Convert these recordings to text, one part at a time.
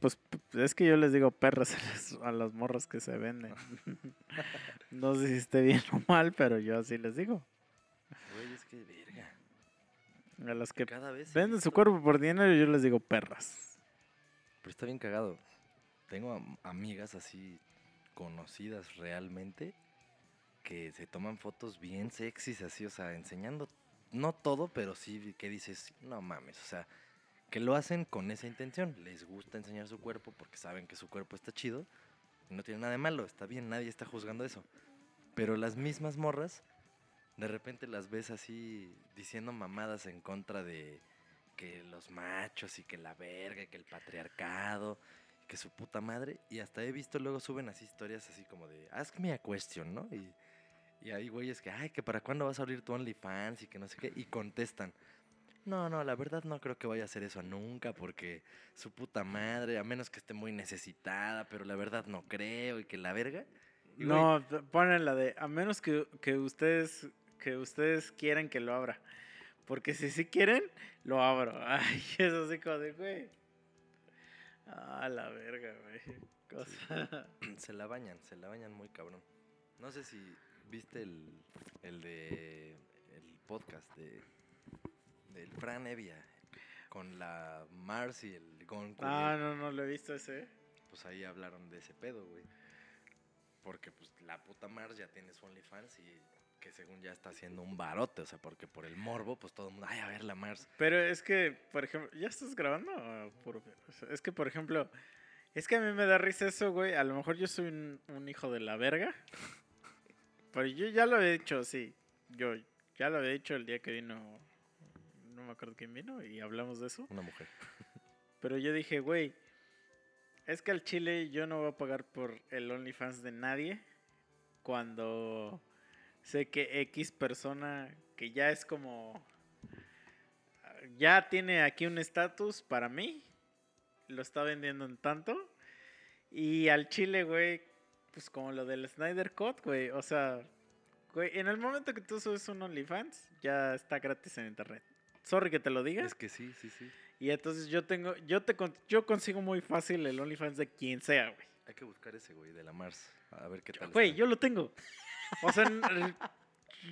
pues es que yo les digo perras a los, a los morros que se venden. no sé si esté bien o mal, pero yo así les digo. Güey, es que verga. A los que Cada vez. he venden su cuerpo por dinero, yo les digo perras. Pero está bien cagado. Tengo am- amigas así conocidas realmente que se toman fotos bien sexys así, o sea, enseñando no todo, pero sí que dices, no mames, o sea, que lo hacen con esa intención. Les gusta enseñar su cuerpo porque saben que su cuerpo está chido y no tiene nada de malo, está bien, nadie está juzgando eso. Pero las mismas morras, de repente las ves así diciendo mamadas en contra de que los machos y que la verga, y que el patriarcado, que su puta madre. Y hasta he visto luego suben así historias así como de, ask me a question, ¿no? Y, y hay güeyes que, ay, que para cuándo vas a abrir tu OnlyFans y que no sé qué. Y contestan, no, no, la verdad no creo que vaya a hacer eso nunca porque su puta madre, a menos que esté muy necesitada, pero la verdad no creo y que la verga. Y, No, ponen la de, a menos que, que ustedes que ustedes quieran que lo abra. Porque si sí quieren, lo abro. Ay, es así como de, güey. Ah, la verga, güey. Cosa. se la bañan, se la bañan muy cabrón. No sé si viste el, el de el podcast de del Fran Evia con la Mars y el Gon Ah, no, no lo he visto ese. Pues ahí hablaron de ese pedo, güey. Porque pues la puta Mars ya tiene su OnlyFans y que según ya está haciendo un barote, o sea, porque por el morbo, pues todo el mundo, ay, a ver la Mars. Pero es que, por ejemplo, ¿ya estás grabando? O sea, Es que, por ejemplo, es que a mí me da risa eso, güey. A lo mejor yo soy un, un hijo de la verga. Pero yo ya lo había dicho, sí. Yo ya lo había dicho el día que vino. No me acuerdo quién vino y hablamos de eso. Una mujer. Pero yo dije, güey, es que al chile yo no voy a pagar por el OnlyFans de nadie cuando sé que X persona que ya es como... Ya tiene aquí un estatus para mí, lo está vendiendo en tanto. Y al chile, güey, pues como lo del Snyder Cut, güey, o sea, güey, en el momento que tú subes un OnlyFans, ya está gratis en internet. Sorry que te lo diga. Es que sí, sí, sí. Y entonces yo tengo, yo te yo consigo muy fácil el OnlyFans de quien sea, güey. Hay que buscar ese güey de la Mars. A ver qué tal. Güey, yo lo tengo. O sea,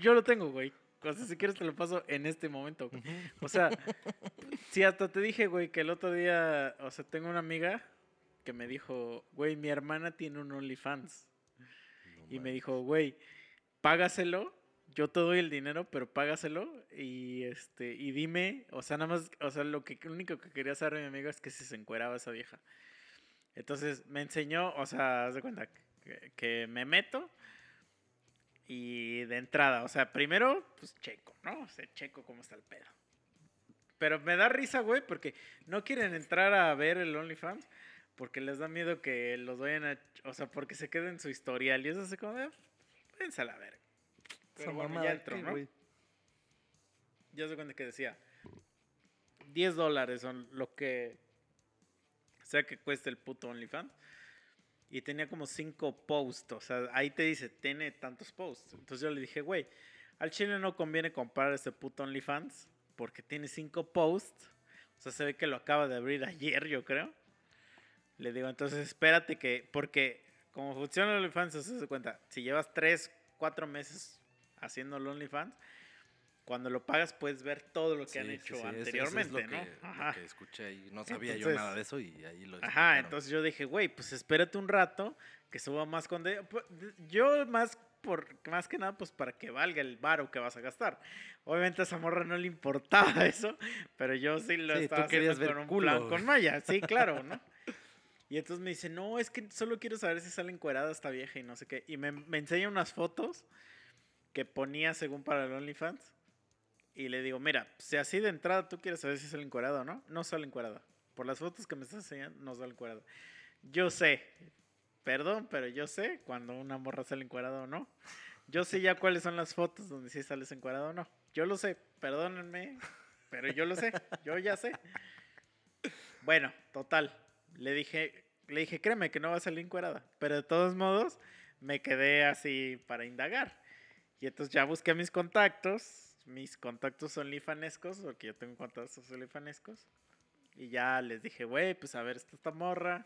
yo lo tengo, güey. O sea, si quieres te lo paso en este momento. güey. O sea, si hasta te dije, güey, que el otro día, o sea, tengo una amiga que me dijo, güey, mi hermana tiene un OnlyFans. No Y me dijo, güey, págaselo, yo te doy el dinero, pero págaselo y este y dime, o sea, nada más, o sea, lo que lo único que quería saber mi amiga es que si se encueraba esa vieja. Entonces me enseñó, o sea, haz de cuenta que, me meto y de entrada, o sea, primero, pues checo, ¿no? O sea, checo cómo está el pedo. Pero me da risa, güey, porque no quieren entrar a ver el OnlyFans porque les da miedo que los vayan a... O sea, porque se queden en su historial y eso así como de... Váyanse a la verga. Pero Esa bueno, ya entró, ¿qué, ¿no? Ya se cuenta que decía 10 dólares son lo que sea que cueste el puto OnlyFans. Y tenía como 5 posts. O sea, ahí te dice, tiene tantos posts. Entonces yo le dije, güey, al chile no conviene comprar este puto OnlyFans porque tiene 5 posts. O sea, se ve que lo acaba de abrir ayer, yo creo. Le digo, entonces espérate que, porque como funciona el OnlyFans, se hace cuenta, si llevas 3, 4 meses haciendo el OnlyFans, cuando lo pagas puedes ver todo lo que Sí, han sí, hecho sí, eso anteriormente, es lo ¿no? que, lo Ajá. que escuché ahí. No sabía yo Entonces- nada de eso y ahí lo Ajá, explicaron. entonces yo dije, güey, pues espérate un rato que suba más con... Yo más por más que nada, pues para que valga el varo que vas a gastar. Obviamente a esa morra no le importaba eso, pero yo sí lo Sí, estaba haciendo ver con un culo, plan con Maya, sí, claro, ¿no? Y entonces me dice, no, es que solo quiero saber si sale encuerada esta vieja y no sé qué. Y me, me enseña unas fotos que ponía según para el OnlyFans. Y le digo, mira, si así de entrada tú quieres saber si sale encuerada o no, no sale encuerada. Por las fotos que me estás enseñando, no sale encuerada. Yo sé, perdón, pero yo sé cuando una morra sale encuerada o no. Yo sé ya cuáles son las fotos donde sí sales encuerada o no. Yo lo sé, perdónenme, pero yo lo sé, yo ya sé. Bueno, total. Le dije, le dije, créeme que no va a salir encuerada. Pero de todos modos, me quedé así para indagar. Y entonces ya busqué mis contactos, mis contactos onlifanescos, porque yo tengo contactos onlifanescos. Y ya les dije, güey, pues a ver, esta esta morra,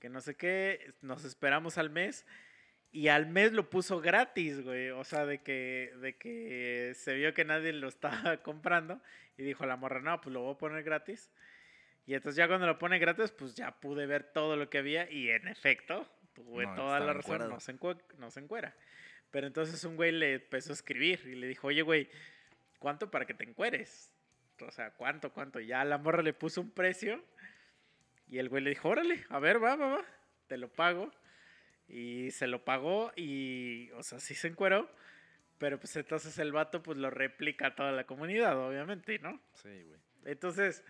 que no sé qué, nos esperamos al mes. Y al mes lo puso gratis, güey. O sea, de que, de que se vio que nadie lo estaba comprando. Y dijo la morra, no, pues lo voy a poner gratis. Y entonces ya cuando lo pone gratis, pues ya pude ver todo lo que había. Y en efecto, tuve No, toda la razón, no se, no se encuera. Pero entonces un güey le empezó a escribir y le dijo, oye, güey, ¿cuánto para que te encueres? O sea, ¿cuánto, cuánto? Ya la morra le puso un precio. Y el güey le dijo, órale, a ver, va, va, va, te lo pago. Y se lo pagó y, o sea, sí se encueró. Pero pues entonces el vato pues lo replica a toda la comunidad, obviamente, ¿no? Sí, güey. Entonces,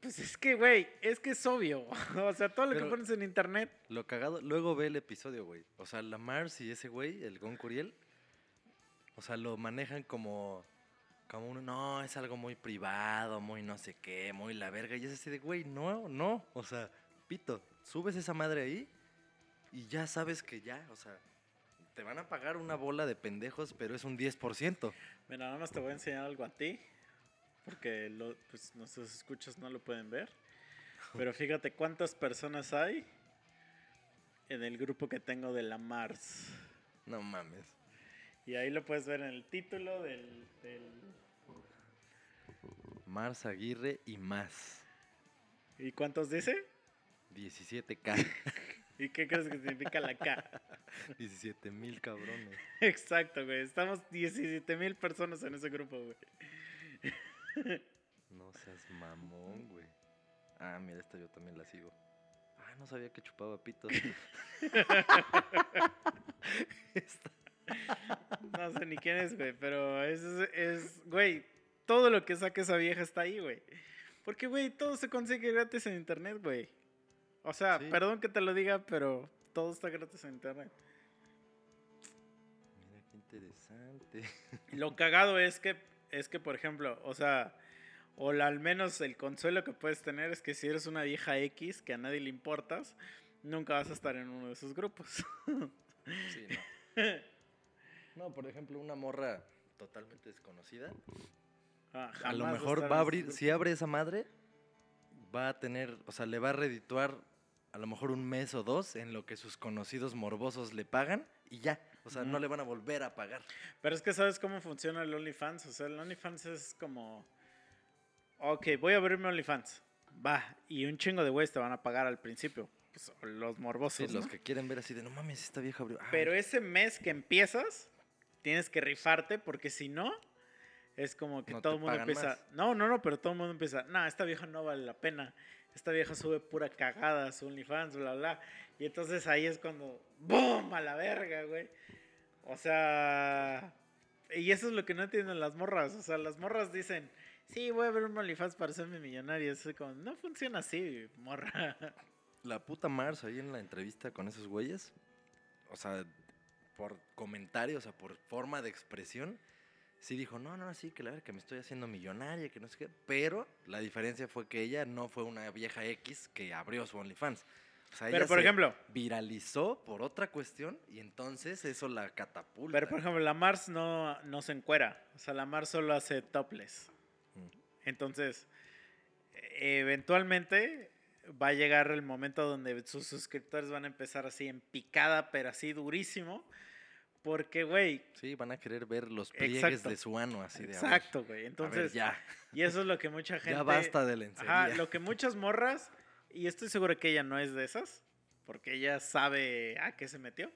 pues es que, güey, es que es obvio. O sea, todo lo que pones en internet. Lo cagado, luego ve el episodio, güey. O sea, la Mars y ese güey, el Gon Curiel, o sea, lo manejan como, como uno, no, es algo muy privado, muy no sé qué, muy la verga. Y es así de, güey, no, no. O sea, pito, subes esa madre ahí y ya sabes que ya, o sea, te van a pagar una bola de pendejos, pero es un 10%. Mira, nada más te voy a enseñar algo a ti. Porque lo, pues, nuestros escuchas no lo pueden ver. Pero fíjate cuántas personas hay en el grupo que tengo de la Mars. No mames. Y ahí lo puedes ver en el título del... del- Mars Aguirre y más. ¿Y cuántos dice? 17K. ¿Y qué crees que significa la K? 17 mil cabrones. Exacto, güey. Estamos 17 mil personas en ese grupo, güey. No seas mamón, güey. Ah, mira, esta yo también la sigo. Ah, no sabía que chupaba pitos. Esta- No sé ni quién es, güey, pero es, es, güey, todo lo que saque esa vieja está ahí, güey. Porque, güey, todo se consigue gratis en internet, güey. O sea, Sí. perdón que te lo diga, pero todo está gratis en internet. Mira qué interesante. Lo cagado es que, es que, por ejemplo, o sea, o la- al menos el consuelo que puedes tener es que si eres una vieja X que a nadie le importas, nunca vas a estar en uno de esos grupos. Sí, no. No, por ejemplo, una morra totalmente desconocida. Ah, A lo mejor va a abrir, si abre esa madre, va a tener, o sea, le va a redituar a lo mejor un mes o dos en lo que sus conocidos morbosos le pagan y ya. O sea, no le van a volver a pagar. Pero es que sabes cómo funciona el OnlyFans. O sea, el OnlyFans es como. Ok, voy a abrirme OnlyFans. Va. Y un chingo de güeyes te van a pagar al principio. Pues, los morbosos. Sí, los que quieren ver así de, no mames, esta vieja abrió. Ah, Pero ese mes que empiezas, tienes que rifarte porque si no, es como que No todo el mundo empieza. más. No, no, no, pero todo el mundo empieza. No, esta vieja no vale la pena. Esta vieja sube pura cagada a su OnlyFans, bla, bla. Y entonces ahí es cuando. ¡Boom! A la verga, güey. O sea. Y eso es lo que no entienden las morras. O sea, las morras dicen. Sí, voy a ver un OnlyFans para hacerme millonario. Es como, no funciona así, morra. La puta Mars ahí en la entrevista con esos güeyes, o sea, por comentarios, o sea, por forma de expresión, sí dijo, no, no, sí, que la verdad que me estoy haciendo millonaria, que no sé qué. Pero la diferencia fue que ella no fue una vieja X que abrió su OnlyFans. O sea, Pero, por se ejemplo, viralizó por otra cuestión y entonces eso la catapulta. Pero por ejemplo, la Mars no, no se encuera. O sea, la Mars solo hace topless. Mm. Entonces, eventualmente va a llegar el momento donde sus suscriptores van a empezar así en picada, pero así durísimo. Porque, güey, Sí, van a querer ver los pliegues Exacto. de su ano, así de. exacto, güey. a ver, Entonces, ya, y eso es lo que mucha gente... ya basta de lencería. Ajá, lo que muchas morras, y estoy seguro que ella no es de esas, porque ella sabe a qué se metió,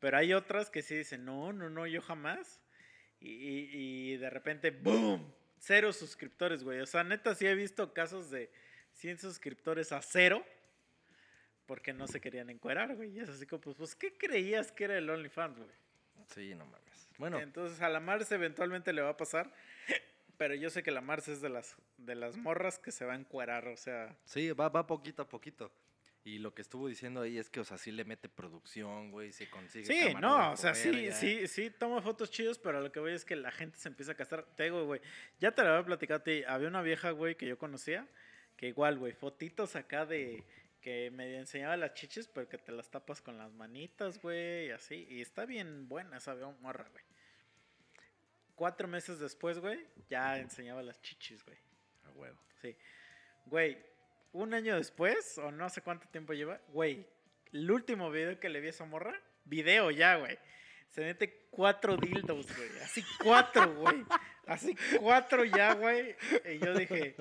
pero hay otras que sí dicen, no, no, no, yo jamás, y, y- y de repente, ¡boom! Cero suscriptores, güey. O sea, neta, sí he visto casos de 100 suscriptores a cero, porque no se querían encuerar, güey. Y es así como, pues, pues, ¿qué creías que era el OnlyFans, güey? Sí, no mames. Bueno, Entonces a la Mars eventualmente le va a pasar. Pero yo sé que la Mars es de las, de las morras que se va a encuerar. O sea, Sí, va, va poquito a poquito. Y lo que estuvo diciendo ahí es que, o sea, sí le mete producción, güey, se consigue. sí, no, o sea, sí, sí, sí, toma fotos chidos, pero lo que voy es que la gente se empieza a casar. Te digo, güey, ya te la había platicado a ti. Había una vieja, güey, que yo conocía, que igual, güey, fotitos acá de que me enseñaba las chiches, pero que te las tapas con las manitas, güey, y así. Y está bien buena esa morra, güey. Cuatro meses después, güey, ya enseñaba las chichis, güey. A huevo. Sí. Güey, un año después, o no sé cuánto tiempo lleva, güey, el último video que le vi a esa morra, video ya, güey. Se mete cuatro dildos, güey. Así cuatro, güey. Así cuatro ya, güey. Y yo dije,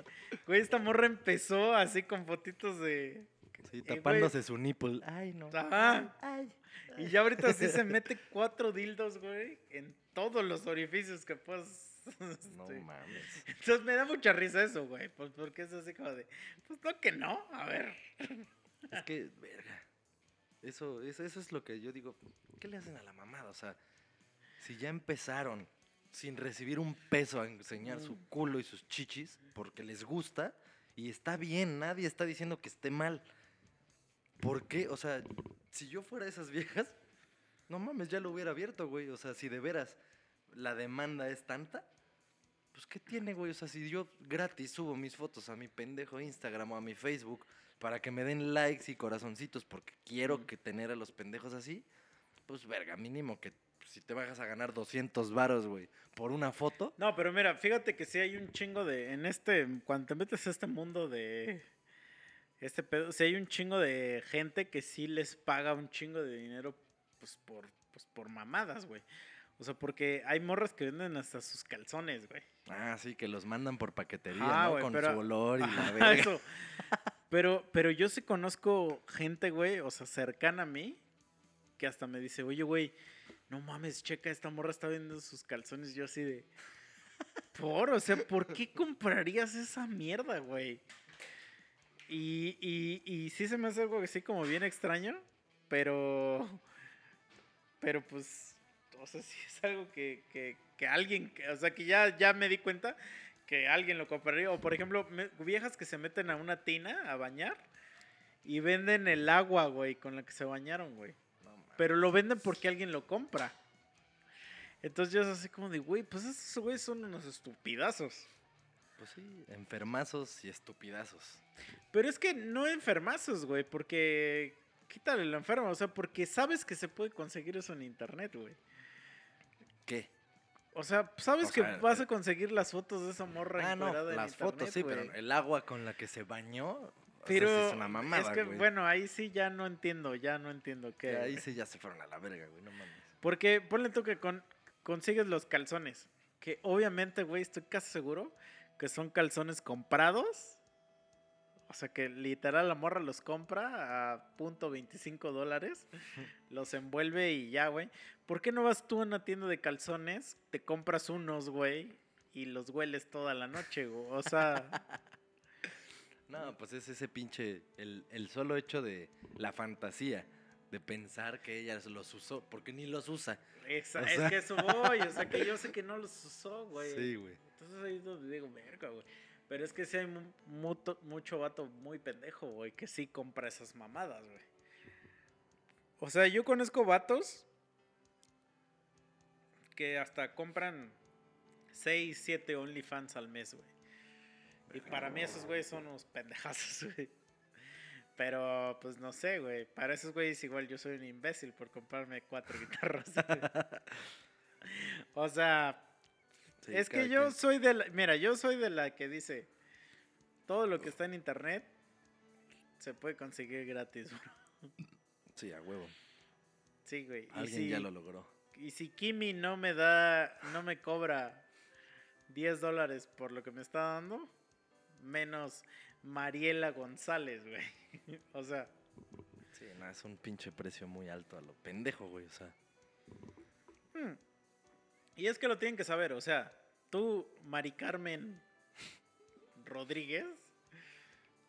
güey, esta morra empezó así con fotitos de. Sí, Eh, güey. tapándose su nipple. Ay, no. Ajá. Ay. Y ya ahorita sí se mete cuatro dildos, güey, en todos los orificios que puedas. No mames. Entonces me da mucha risa eso, güey. Pues porque es así como de. Pues no que no. A ver. Es que, verga. Eso, eso, eso es lo que yo digo. ¿Qué le hacen a la mamada? O sea, si ya empezaron sin recibir un peso a enseñar su Mm. culo y sus chichis porque les gusta y está bien, nadie está diciendo que esté mal. ¿Por qué? O sea, si yo fuera esas viejas, no mames, ya lo hubiera abierto, güey. O sea, si de veras la demanda es tanta, pues ¿qué tiene, güey? O sea, si yo gratis subo mis fotos a mi pendejo Instagram o a mi Facebook para que me den likes y corazoncitos porque quiero que tener a los pendejos así, pues verga, mínimo que si te vas a ganar 200 varos, güey, por una foto, No, pero mira, fíjate que sí hay un chingo de. En este. Cuando te metes a este mundo de. Este pedo. Sí hay un chingo de gente que sí les paga un chingo de dinero. Pues por. Pues por mamadas, güey. O sea, porque hay morras que venden hasta sus calzones, güey. ah, sí, que los mandan por paquetería, Ah, ¿no? Con pero- su olor y la verga. eso. Pero, pero yo sí conozco gente, güey, o sea, cercana a mí, que hasta me dice, oye, güey, no mames, checa, esta morra está vendiendo sus calzones. Yo así de. Por, o sea, ¿por qué comprarías esa mierda, güey? Y, y, y sí se me hace algo así como bien extraño, pero. Pero pues. O sea, sí es algo que, que, que alguien. O sea, que ya, ya me di cuenta que alguien lo compraría. O por ejemplo, me- viejas que se meten a una tina a bañar y venden el agua, güey, con la que se bañaron, güey. No. Pero lo venden porque alguien lo compra. Entonces yo es así como de, güey, pues esos güeyes son unos estupidazos. Pues sí, enfermazos y estupidazos. Pero es que no enfermazos, güey, porque quítale lo enfermo, o sea, porque sabes que se puede conseguir eso en internet, güey. ¿Qué? O sea, sabes O que vas eh, a conseguir las fotos de esa morra Ah, no, en las internet, fotos sí, pero el agua con la que se bañó, o sea, Pero sí es una mamada, que, güey. bueno, ahí sí ya no entiendo, ya no entiendo qué. Que ahí sí ya se fueron a la verga, güey, no mames. Porque ponle tú que con, consigues los calzones. Que obviamente, güey, estoy casi seguro que son calzones comprados. O sea que literal la morra los compra a punto 25 dólares. los envuelve y ya, güey. ¿Por qué no vas tú a una tienda de calzones? Te compras unos, güey. Y los hueles toda la noche, güey. O sea, No, pues es ese pinche, el, el solo hecho de la fantasía, de pensar que ella los usó, porque ni los usa. esa- O es que eso voy. O sea que yo sé que no los usó, güey. Sí, güey. Entonces ahí es donde digo, verga, güey. Pero es que sí hay mu- mucho vato muy pendejo, güey, que sí compra esas mamadas, güey. O sea, yo conozco vatos que hasta compran 6, 7 OnlyFans al mes, güey. Y para mí esos güeyes son unos pendejazos, güey. Pero, pues no sé, güey. Para esos güeyes igual yo soy un imbécil por comprarme cuatro guitarras. güey. o sea, Sí, es que yo soy de la, mira, yo soy de la que dice, todo lo que está en internet se puede conseguir gratis, bro. Sí, a huevo. Sí, güey. Alguien si, ya lo logró. y si Kimi no me da, no me cobra 10 dólares por lo que me está dando, menos Mariela González, güey. o sea, Sí, no, es un pinche precio muy alto a lo pendejo, güey, o sea. hmm. Y es que lo tienen que saber, o sea, tú, Mari Carmen Rodríguez,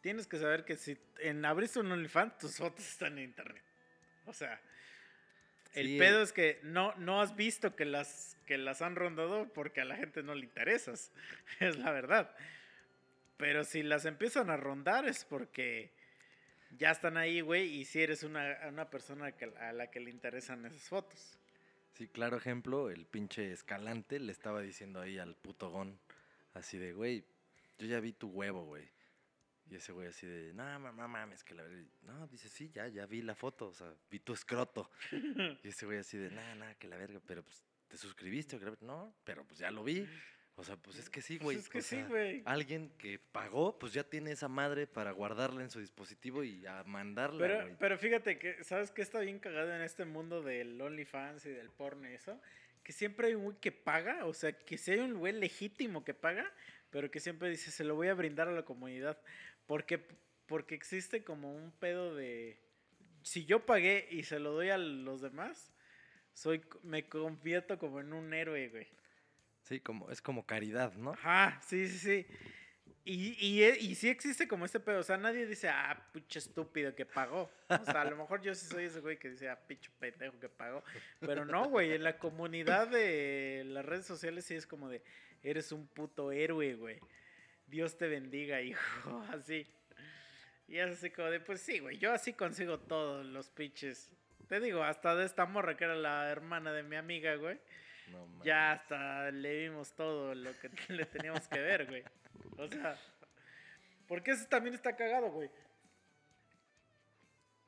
tienes que saber que si en abriste un OnlyFans, tus fotos están en internet. O sea, el Sí, pedo es que no, no has visto que las, que las han rondado porque a la gente no le interesas. Es la verdad. Pero si las empiezan a rondar es porque ya están ahí, güey, y si eres una, una persona que- a la que le interesan esas fotos. Sí, claro ejemplo, el pinche Escalante le estaba diciendo ahí al puto gon, así de, güey, yo ya vi tu huevo, güey. Y ese güey así de, no, no mames, que la verdad. No, dice, sí, ya, ya vi la foto, o sea, vi tu escroto. y ese güey así de, nada, nada, que la verga, pero pues, ¿te suscribiste? o qué la verga?". No, pero pues ya lo vi. O sea, pues es que sí, Pues güey. es que o sí, güey. Alguien que pagó, pues ya tiene esa madre para guardarla en su dispositivo y a mandarla, Pero, güey. pero fíjate que, ¿sabes qué está bien cagado en este mundo del OnlyFans y del porno y eso? Que siempre hay un güey que paga, o sea, que si hay un güey legítimo que paga, pero que siempre dice, se lo voy a brindar a la comunidad. Porque, porque existe como un pedo de, si yo pagué y se lo doy a los demás, soy, me convierto como en un héroe, güey. Sí, como, es como caridad, ¿no? Ajá, sí, sí, sí. Y, e- y sí existe como este pedo. O sea, nadie dice, ah, pinche estúpido que pagó. O sea, a lo mejor yo sí soy ese güey que dice, ah, pinche pendejo que pagó. Pero no, güey. En la comunidad de las redes sociales sí es como de, eres un puto héroe, güey. Dios te bendiga, hijo. Así. Y es así como de, pues sí, güey. Yo así consigo todos los pinches. Te digo, hasta de esta morra que era la hermana de mi amiga, güey. No. Ya hasta le vimos todo lo que le teníamos que ver, güey. O sea, porque eso también está cagado, güey.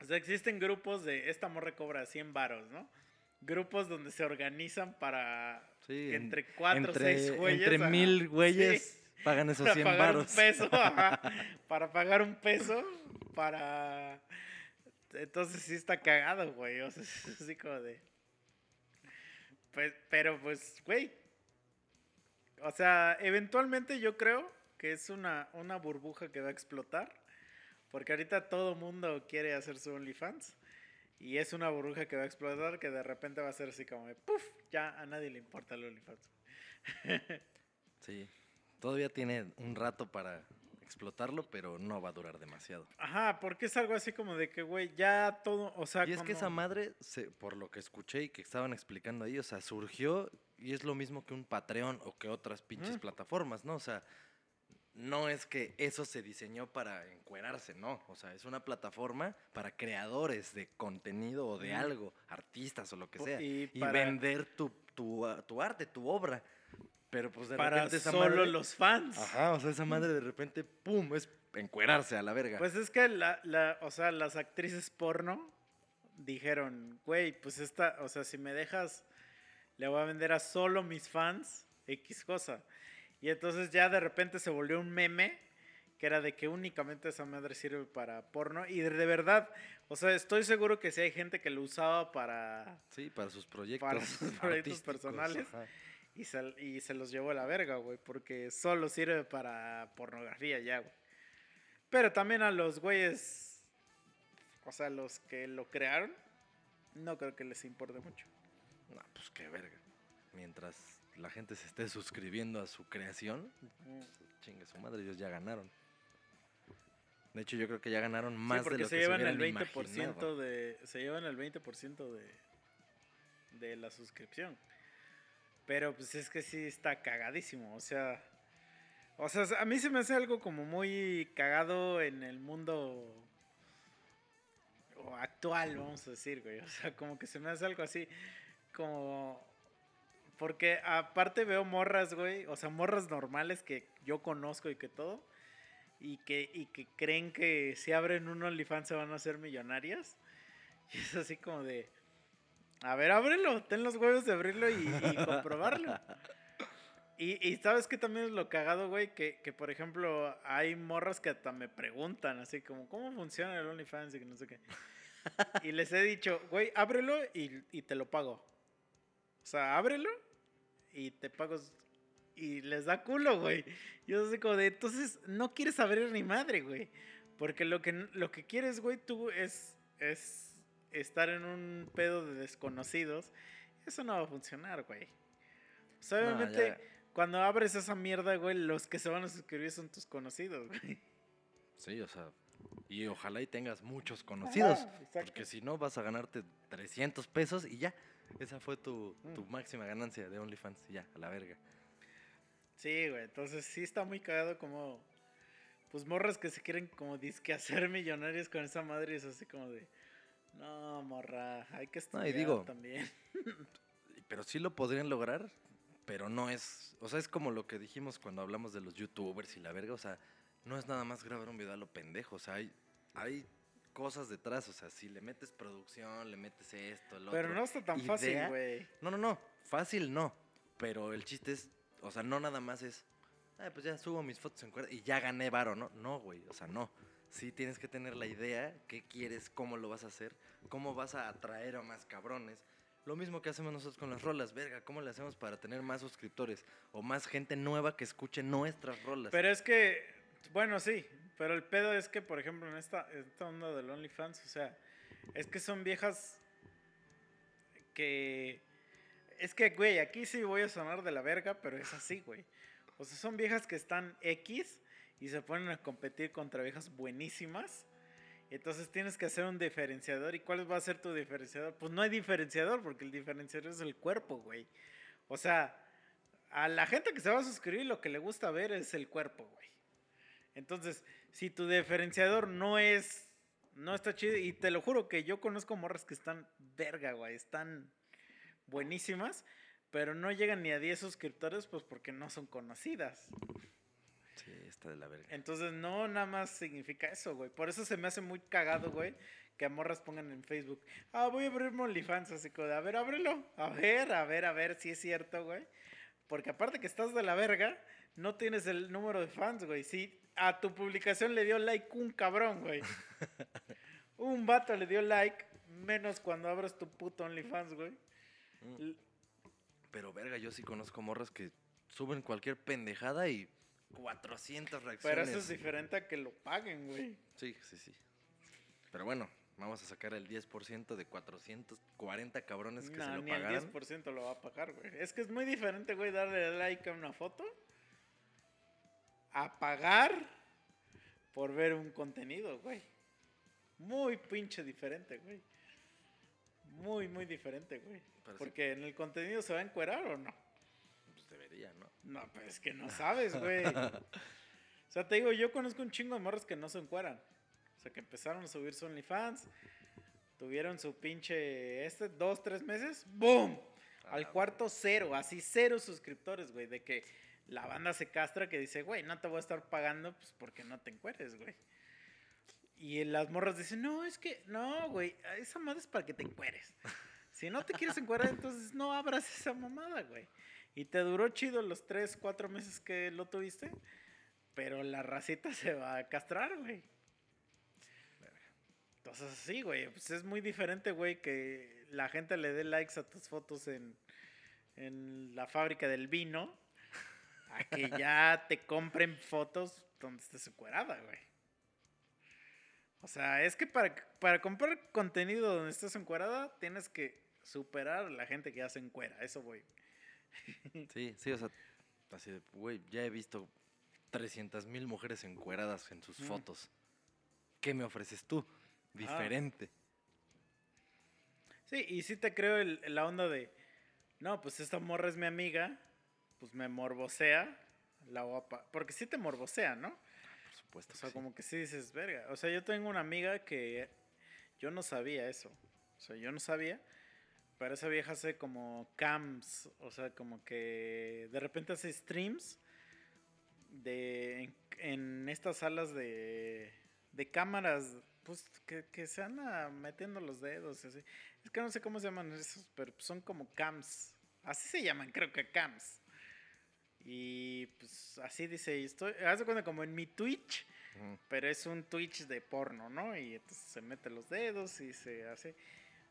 O sea, existen grupos de esta morra cobra 100 varos, ¿no? Grupos donde se organizan para Sí, que en- entre 4 o 6 güeyes. entre ajá, mil güeyes sí, pagan esos para 100 pagar varos. un peso, ajá, para pagar un peso, para... Entonces sí está cagado, güey. O sea, es así como de... Pues, pero pues, güey. O sea, eventualmente yo creo que es una, una burbuja que va a explotar. Porque ahorita todo mundo quiere hacer su OnlyFans. Y es una burbuja que va a explotar que de repente va a ser así como de ¡puf! Ya a nadie le importa el OnlyFans. Sí. Todavía tiene un rato para explotarlo, pero no va a durar demasiado. Ajá, porque es algo así como de que, güey, ya todo, o sea, Y es que esa madre, se- por lo que escuché y que estaban explicando ahí, o sea, surgió y es lo mismo que un Patreon o que otras pinches plataformas, ¿no? O sea, no es que eso se diseñó para encuerarse, no. O sea, es una plataforma para creadores de contenido o de algo, artistas o lo que sea. y Y, para- vender tu, tu, ah, tu arte, tu obra. Pero pues de para repente esa solo madre... los fans. Ajá, o sea, esa madre de repente, ¡pum! Es encuerarse a la verga. Pues es que la, la, o sea, las actrices porno dijeron, güey, pues esta, o sea, si me dejas, le voy a vender a solo mis fans X cosa. Y entonces ya de repente se volvió un meme que era de que únicamente esa madre sirve para porno. Y de, verdad, o sea, estoy seguro que si hay gente que lo usaba para... Sí, para sus proyectos. Para sus proyectos personales. ajá. Y se, y se los llevó a la verga, güey, porque solo sirve para pornografía ya, güey. Pero también a los güeyes, o sea, los que lo crearon, no creo que les importe mucho. No, pues qué verga. Mientras la gente se esté suscribiendo a su creación, chingue su madre, ellos ya ganaron. De hecho, yo creo que ya ganaron más sí, de lo se que llevan se el hubieran 20% imaginado. de se llevan el 20% de de la suscripción. Pero pues es que sí está cagadísimo, o sea, o sea, a mí se me hace algo como muy cagado en el mundo o actual, vamos a decir, güey. O sea, como que se me hace algo así como porque aparte veo morras, güey, o sea, morras normales que yo conozco y que todo y que, y que creen que si abren un OnlyFans se van a hacer millonarias. Y es así como de, a ver, ábrelo, ten los huevos de abrirlo y, y comprobarlo. Y, y sabes que también es lo cagado, güey, que, que por ejemplo hay morras que hasta me preguntan, así como, ¿cómo funciona el OnlyFans? Y que no sé qué. Y les he dicho, güey, ábrelo y, y te lo pago. O sea, ábrelo y te pago. Y les da culo, güey. Yo así como de, entonces no quieres abrir ni madre, güey. Porque lo que, lo que quieres, güey, tú es, es estar en un pedo de desconocidos. Eso no va a funcionar, güey. No, obviamente, cuando abres esa mierda, güey, los que se van a suscribir son tus conocidos, güey. Sí, o sea, y ojalá y tengas muchos conocidos. Ajá, porque si no, vas a ganarte 300 pesos y ya. Esa fue tu, tu Mm. máxima ganancia de OnlyFans. Y ya, a la verga. Sí, güey. Entonces sí está muy cagado como. Pues morras que se quieren como disque hacer millonarios con esa madre. Y es así como de. No, morra. Hay que estudiar digo, también. Pero sí lo podrían lograr, pero no es. O sea, es como lo que dijimos cuando hablamos de los youtubers y la verga. O sea, no es nada más grabar un video a lo pendejo. O sea, hay, hay cosas detrás. O sea, si le metes producción, le metes esto, el otro. Pero no está tan fácil, güey. No, no, no. Fácil no. Pero el chiste es o sea, no nada más es, ah, pues ya subo mis fotos en cuerda y ya gané varo, ¿no? No, güey, o sea, no. Sí tienes que tener la idea, qué quieres, cómo lo vas a hacer, cómo vas a atraer a más cabrones. Lo mismo que hacemos nosotros con las rolas, verga, ¿cómo le hacemos para tener más suscriptores o más gente nueva que escuche nuestras rolas? Pero es que, bueno, sí, pero el pedo es que, por ejemplo, en esta, esta onda del OnlyFans, o sea, es que son viejas que... Es que, güey, aquí sí voy a sonar de la verga, pero es así, güey. O sea, son viejas que están X y se ponen a competir contra viejas buenísimas. Entonces tienes que hacer un diferenciador. ¿Y cuál va a ser tu diferenciador? Pues no hay diferenciador, porque el diferenciador es el cuerpo, güey. O sea, a la gente que se va a suscribir lo que le gusta ver es el cuerpo, güey. Entonces, si tu diferenciador no es, no está chido, y te lo juro que yo conozco morras que están verga, güey, están buenísimas, pero no llegan ni a 10 suscriptores, pues porque no son conocidas. Sí, está de la verga. Entonces, no nada más significa eso, güey. Por eso se me hace muy cagado, güey, que a morras pongan en Facebook, ah, voy a abrir OnlyFans, así de, a ver, ábrelo, a ver, a ver, a ver si es cierto, güey. Porque aparte que estás de la verga, no tienes el número de fans, güey. Sí, a tu publicación le dio like un cabrón, güey. un vato le dio like, menos cuando abres tu puto OnlyFans, güey. Mm. Pero verga, yo sí conozco morras que suben cualquier pendejada y 400 reacciones. Pero eso es diferente a que lo paguen, güey. Sí, sí, sí. Pero bueno, vamos a sacar el 10% de 440 cabrones que se lo ni pagaron. el 10% lo va a pagar, güey. Es que es muy diferente, güey, darle like a una foto a pagar por ver un contenido, güey. Muy pinche diferente, güey. Muy, muy diferente, güey. Pero sí. Porque en el contenido se va a encuerar o no. Pues debería, ¿no? No, pues es que no sabes, güey. O sea, te digo, yo conozco un chingo de morros que no se encueran. O sea, que empezaron a subir su OnlyFans. Tuvieron su pinche, este, dos, tres meses. ¡Boom! Al cuarto cero, así cero suscriptores, güey. De que la banda se castra que dice, güey, no te voy a estar pagando, pues porque no te encueres, güey. Y las morras dicen, no, es que, no, güey, esa madre es para que te encueres. Si no te quieres encuerar, entonces no abras esa mamada, güey. Y te duró chido los tres, cuatro meses que lo tuviste, pero la racita se va a castrar, güey. Entonces, sí, güey, pues es muy diferente, güey, que la gente le dé likes a tus fotos en, en la fábrica del vino, a que ya te compren fotos donde estés encuerada, güey. O sea, es que para, para comprar contenido donde estés encuerada, tienes que superar a la gente que ya se encuera. Eso, güey. Sí, sí, o sea, así de, güey, ya he visto 300 mil mujeres encueradas en sus Mm. fotos. ¿Qué me ofreces tú? Diferente. Sí, y sí te creo el- la onda de, no, pues esta morra es mi amiga, pues me morbosea, la guapa. Porque sí te morbosea, ¿no? Por supuesto. O sea, sí. como que sí dices, verga. O sea, yo tengo una amiga que yo no sabía eso. O sea, yo no sabía. Pero esa vieja hace como cams. O sea, como que de repente hace streams de en, en estas salas de, de cámaras. Pues que, que se anda metiendo los dedos. Así. Es que no sé cómo se llaman esos, pero son como cams. Así se llaman, creo que cams. Y pues así dice, y estoy, haz de cuenta como en mi Twitch, pero es un Twitch de porno, ¿no? Y entonces se mete los dedos y se hace.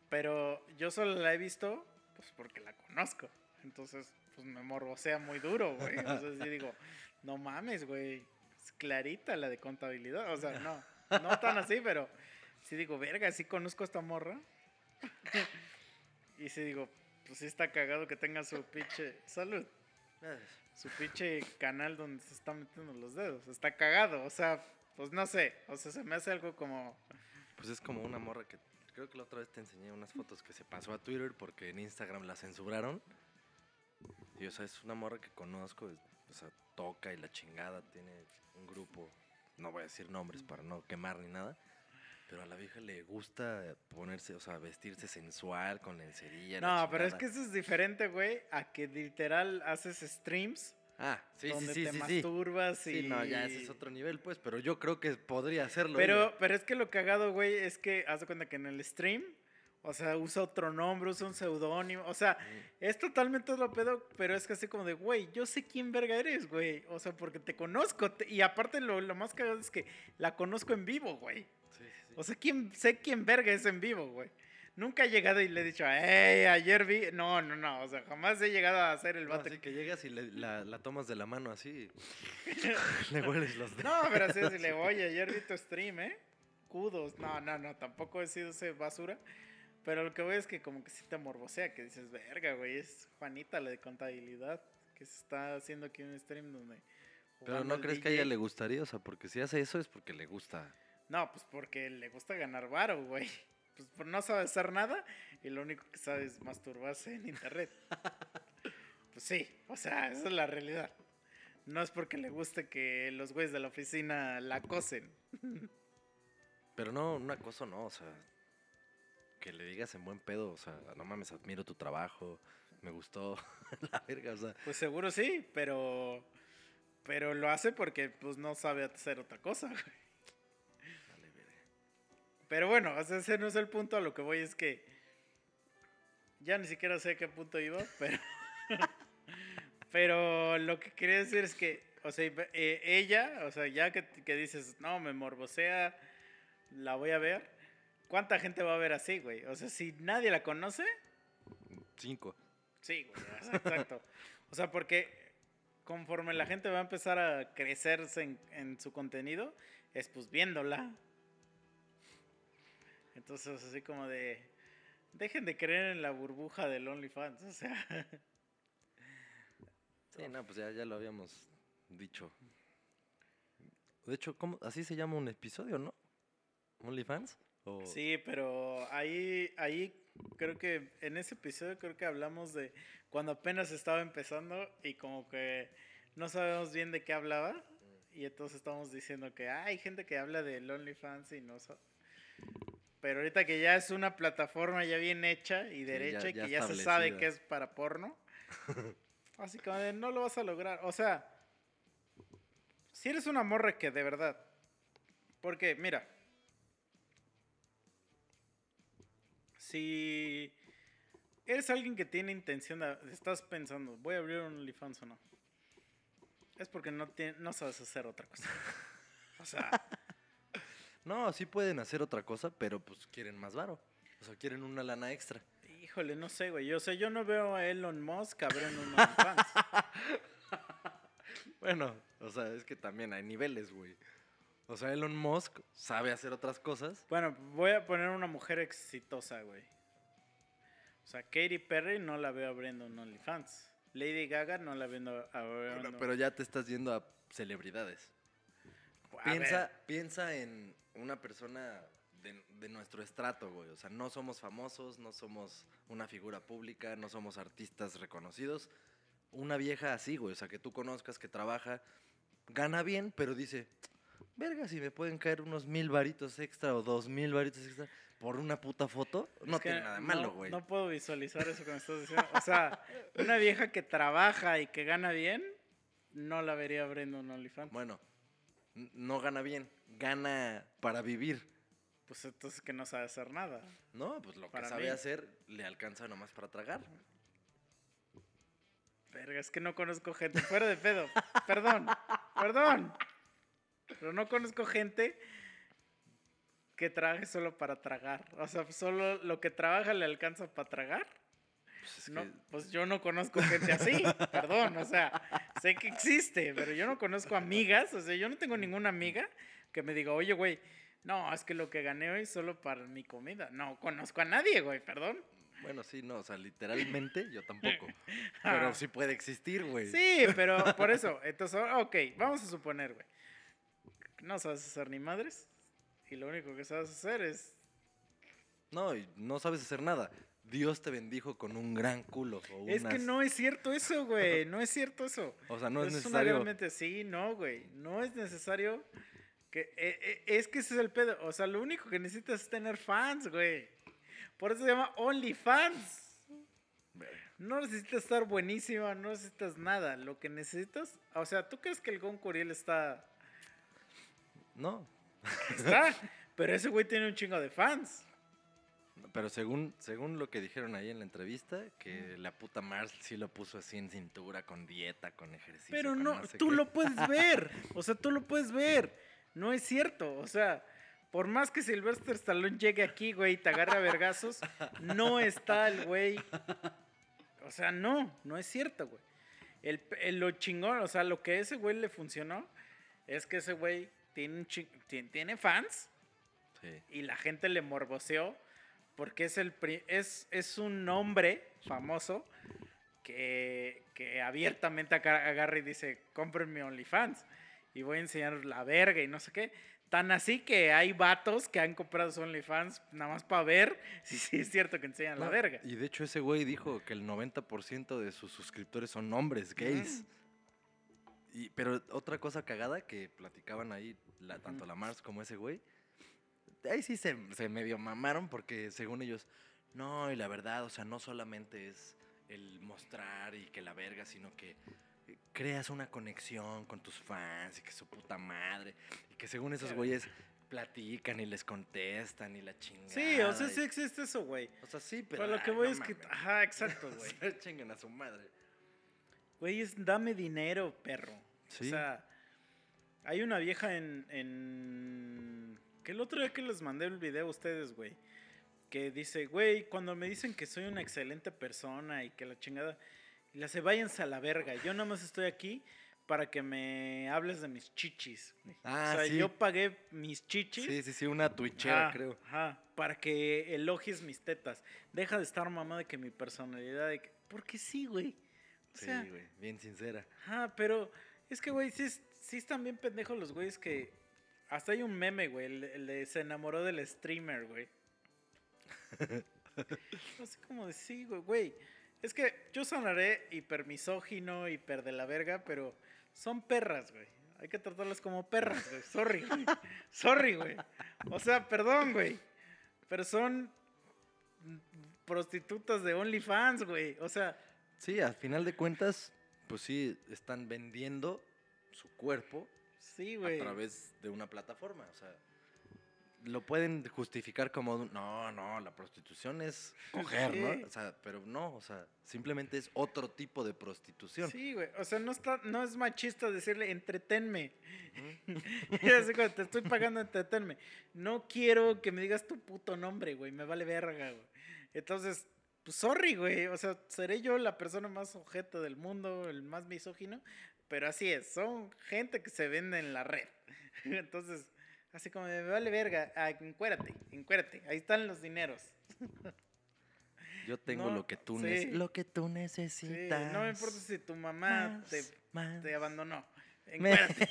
Pero yo solo la he visto, pues porque la conozco. Entonces, pues me morbosea muy duro, güey. Entonces sí digo, no mames, güey. Es clarita la de contabilidad. O sea, no, no tan así, pero sí digo, verga, sí conozco a esta morra. y sí digo, pues sí está cagado que tenga su pinche. Salud su pinche canal donde se está metiendo los dedos. Está cagado, o sea, pues no sé, o sea, se me hace algo como... Pues es como una morra que creo que la otra vez te enseñé unas fotos que se pasó a Twitter porque en Instagram la censuraron. Y o sea, es una morra que conozco, es- o sea, toca y la chingada, tiene un grupo, no voy a decir nombres para no quemar ni nada, pero a la vieja le gusta ponerse, o sea, vestirse sensual con lencería. No, pero es que eso es diferente, güey, a que literal haces streams Ah, sí, sí, donde sí, te sí, sí. masturbas y... Sí, no, ya ese es otro nivel, pues, pero yo creo que podría hacerlo. Pero, pero es que lo cagado, güey, es que haz de cuenta que en el stream, O sea, usa otro nombre, usa un seudónimo. O sea, es totalmente otro pedo, pero es casi como de, güey, yo sé quién verga eres, güey. O sea, porque te conozco. te- y aparte, lo, lo más cagado es que la conozco en vivo, güey. Sí, sí. O sea, ¿quién, sé quién verga es en vivo, güey. Nunca he llegado y le he dicho, hey, ayer vi. No, no, no. O sea, jamás he llegado a hacer el No, vato. así que llegas y le- la, la tomas de la mano así. le hueles los dedos. No, pero así decirle, oye, ayer vi tu stream, ¿eh? Kudos. No, no, no, tampoco he sido ese basura. Pero lo que voy es que como que sí te morbosea, que dices, verga, güey, es Juanita la de contabilidad, que se está haciendo aquí un stream donde... Pero no crees que a ella DJ. le gustaría, o sea, porque si hace eso es porque le gusta. No, pues porque le gusta ganar varo, güey. Pues no sabe hacer nada y lo único que sabe es masturbarse en internet. Pues sí, o sea, esa es la realidad. No es porque le guste que los güeyes de la oficina la acosen. Pero no, un acoso no, o sea, que le digas en buen pedo, o sea, no mames, admiro tu trabajo, me gustó, la verga, o sea, Pues seguro sí, pero pero lo hace porque pues no sabe hacer otra cosa. güey. Pero bueno, o sea, ese no es el punto. A lo que voy es que ya ni siquiera sé a qué punto iba, pero pero lo que quería decir es que, o sea, eh, ella, o sea, ya que, que dices, no, me morbosea, la voy a ver. ¿Cuánta gente va a ver así, güey? O sea, si nadie la conoce, Cinco. Sí, güey, exacto. O sea, porque conforme la gente va a empezar a crecerse en, en su contenido, es pues viéndola. Entonces, así como de. Dejen de creer en la burbuja del OnlyFans. O sea, Sí, no, pues ya, ya lo habíamos dicho. De hecho, ¿cómo? así se llama un episodio, ¿no? ¿OnlyFans? O... sí, pero ahí, ahí creo que en ese episodio creo que hablamos de cuando apenas estaba empezando y como que no sabemos bien de qué hablaba. Y entonces estamos diciendo que "Ah, hay gente que habla del OnlyFans y no Pero ahorita que ya es una plataforma ya bien hecha y derecha y ya que ya se sabe que es para porno, así como de, no lo vas a lograr. O sea, si eres una morra que de verdad, porque mira, si eres alguien que tiene intención de, estás pensando, voy a abrir un OnlyFans o no, es porque no, tie- no sabes hacer otra cosa. O sea, No, sí pueden hacer otra cosa, pero pues quieren más varo. O sea, quieren una lana extra. híjole, no sé, güey. Yo sé, yo no veo a Elon Musk abriendo un OnlyFans. Bueno, o sea, es que también hay niveles, güey. O sea, Elon Musk sabe hacer otras cosas. Bueno, voy a poner una mujer exitosa, güey. O sea, Katy Perry no la veo abriendo un OnlyFans. Lady Gaga no la veo abriendo. Bueno, pero ya te estás yendo a celebridades. Piensa, piensa en una persona de, de nuestro estrato, güey. O sea, no somos famosos, no somos una figura pública, no somos artistas reconocidos. Una vieja así, güey. O sea, que tú conozcas, que trabaja, gana bien, pero dice, verga, si me pueden caer unos mil varitos extra o dos mil varitos extra por una puta foto, no es que tiene nada de malo, no- güey. No puedo visualizar eso que me estás diciendo. O sea, una vieja que trabaja y que gana bien, no la vería abriendo un OnlyFans. Bueno, no gana bien, gana para vivir. Pues entonces que no sabe hacer nada. No, pues lo que sabe mí. hacer le alcanza nomás para tragar. Verga, es que no conozco gente. Fuera de pedo. Perdón, perdón. Pero no conozco gente que trabaje solo para tragar. O sea, solo lo que trabaja le alcanza para tragar. Pues es No, que- pues yo no conozco gente así. Perdón, o sea, sé que existe, pero yo no conozco amigas. O sea, yo no tengo ninguna amiga que me diga, oye, güey, no, es que lo que gané hoy es solo para mi comida. No conozco a nadie, güey, perdón. Bueno, sí, no, o sea, literalmente yo tampoco. Pero sí puede existir, güey. Sí, pero por eso, entonces, ok, vamos a suponer, güey. No sabes hacer ni madres. Y lo único que sabes hacer es. No, y no sabes hacer nada. Dios te bendijo con un gran culo. O Es que no es cierto eso, güey. No es cierto eso. O sea, no es una necesario. realmente sí, no, güey. No es necesario. que eh, eh, Es que ese es el pedo. O sea, lo único que necesitas es tener fans, güey. Por eso se llama OnlyFans. No necesitas estar buenísima, no necesitas nada. Lo que necesitas. O sea, ¿tú crees que el Gon Curiel está No. Está. Pero ese güey tiene un chingo de fans. Pero según, según lo que dijeron ahí en la entrevista, que la puta Mars sí lo puso así en cintura, con dieta, con ejercicio. Pero con no, sé tú qué. lo puedes ver. O sea, tú lo puedes ver. No es cierto. O sea, por más que Sylvester Stallone llegue aquí, güey, y te agarre a vergazos, no está el güey. O sea, no, no es cierto, güey. El, el- lo chingón, o sea, lo que a ese güey le funcionó es que ese güey tiene, tiene fans Sí. y la gente le morboseó porque es el pri- es, es un hombre famoso que, que abiertamente agarra y dice, compren mi OnlyFans y voy a enseñar la verga y no sé qué. Tan así que hay vatos que han comprado su OnlyFans nada más para ver si sí es cierto que enseñan la verga. Y de hecho ese güey dijo que el 90% de sus suscriptores son hombres gays. Y, pero otra cosa cagada que platicaban ahí, la, tanto la Mars como ese güey, ahí sí se, se medio mamaron porque según ellos, no, y la verdad, o sea, no solamente es el mostrar y que la verga, sino que eh, creas una conexión con tus fans y que su puta madre, y que según esos güeyes platican y les contestan y la chingada. Sí, o sea, sí existe eso, güey. o sea, sí, pero. Pero lo que voy no es que... Ajá, exacto, güey. O sea, Chinguen a su madre. Güey, es dame dinero, perro. Sí. O sea, hay una vieja en, en... Que el otro día que les mandé el video a ustedes, güey. Que dice, güey, cuando me dicen que soy una excelente persona y que la chingada... Y le hace, váyanse a la verga. Yo nada más estoy aquí para que me hables de mis chichis. Ah, o sea, sí. yo pagué mis chichis. Sí, sí, sí, una twitchera, creo. Ajá, para que elogies mis tetas. Deja de estar mamá de que mi personalidad... De que... Porque sí, güey. O sea, Sí, güey, bien sincera. Ajá, pero es que, güey, sí, sí están bien pendejos los güeyes que. Hasta hay un meme, güey, el, de se enamoró del streamer, güey. Así como de sí, güey, güey. Es que yo sonaré hiper misógino, hiper de la verga, pero son perras, güey. Hay que tratarlas como perras, güey. Sorry, güey. Sorry, güey. O sea, perdón, güey. Pero son prostitutas de OnlyFans, güey. O sea, Sí, al final de cuentas, pues sí, están vendiendo su cuerpo sí, güey. a través de una plataforma. O sea, lo pueden justificar como, no, no, la prostitución es coger, Sí. ¿no? O sea, pero no, o sea, simplemente es otro tipo de prostitución. Sí, güey. O sea, no, está, no es machista decirle entretenme. Como, te estoy pagando, entretenme. No quiero que me digas tu puto nombre, güey. Me vale verga, güey. Entonces, pues sorry, güey. O sea, seré yo la persona más ojeta del mundo, el más misógino. Pero así es. Son gente que se vende en la red. Entonces, así como me vale verga. Ah, encuérate, encuérate. Ahí están los dineros. Yo tengo No, lo que tú sí. lo que tú Sí, necesitas. no me importa si tu mamá te, más, te abandonó. Encuérate.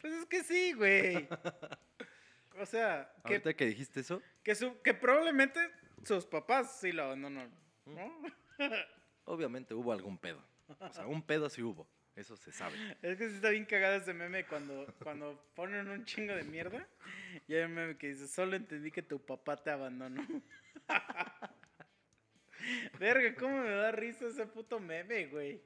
Pues es que sí, güey. O sea, que, Ahorita que dijiste eso, que, su- que probablemente sus papás sí lo abandonaron. ¿no? obviamente hubo algún pedo. O sea, un pedo sí hubo. Eso se sabe. Es que sí está bien cagado ese meme cuando, cuando ponen un chingo de mierda. Y hay un meme que dice, solo entendí que tu papá te abandonó. Verga, cómo me da risa ese puto meme, güey.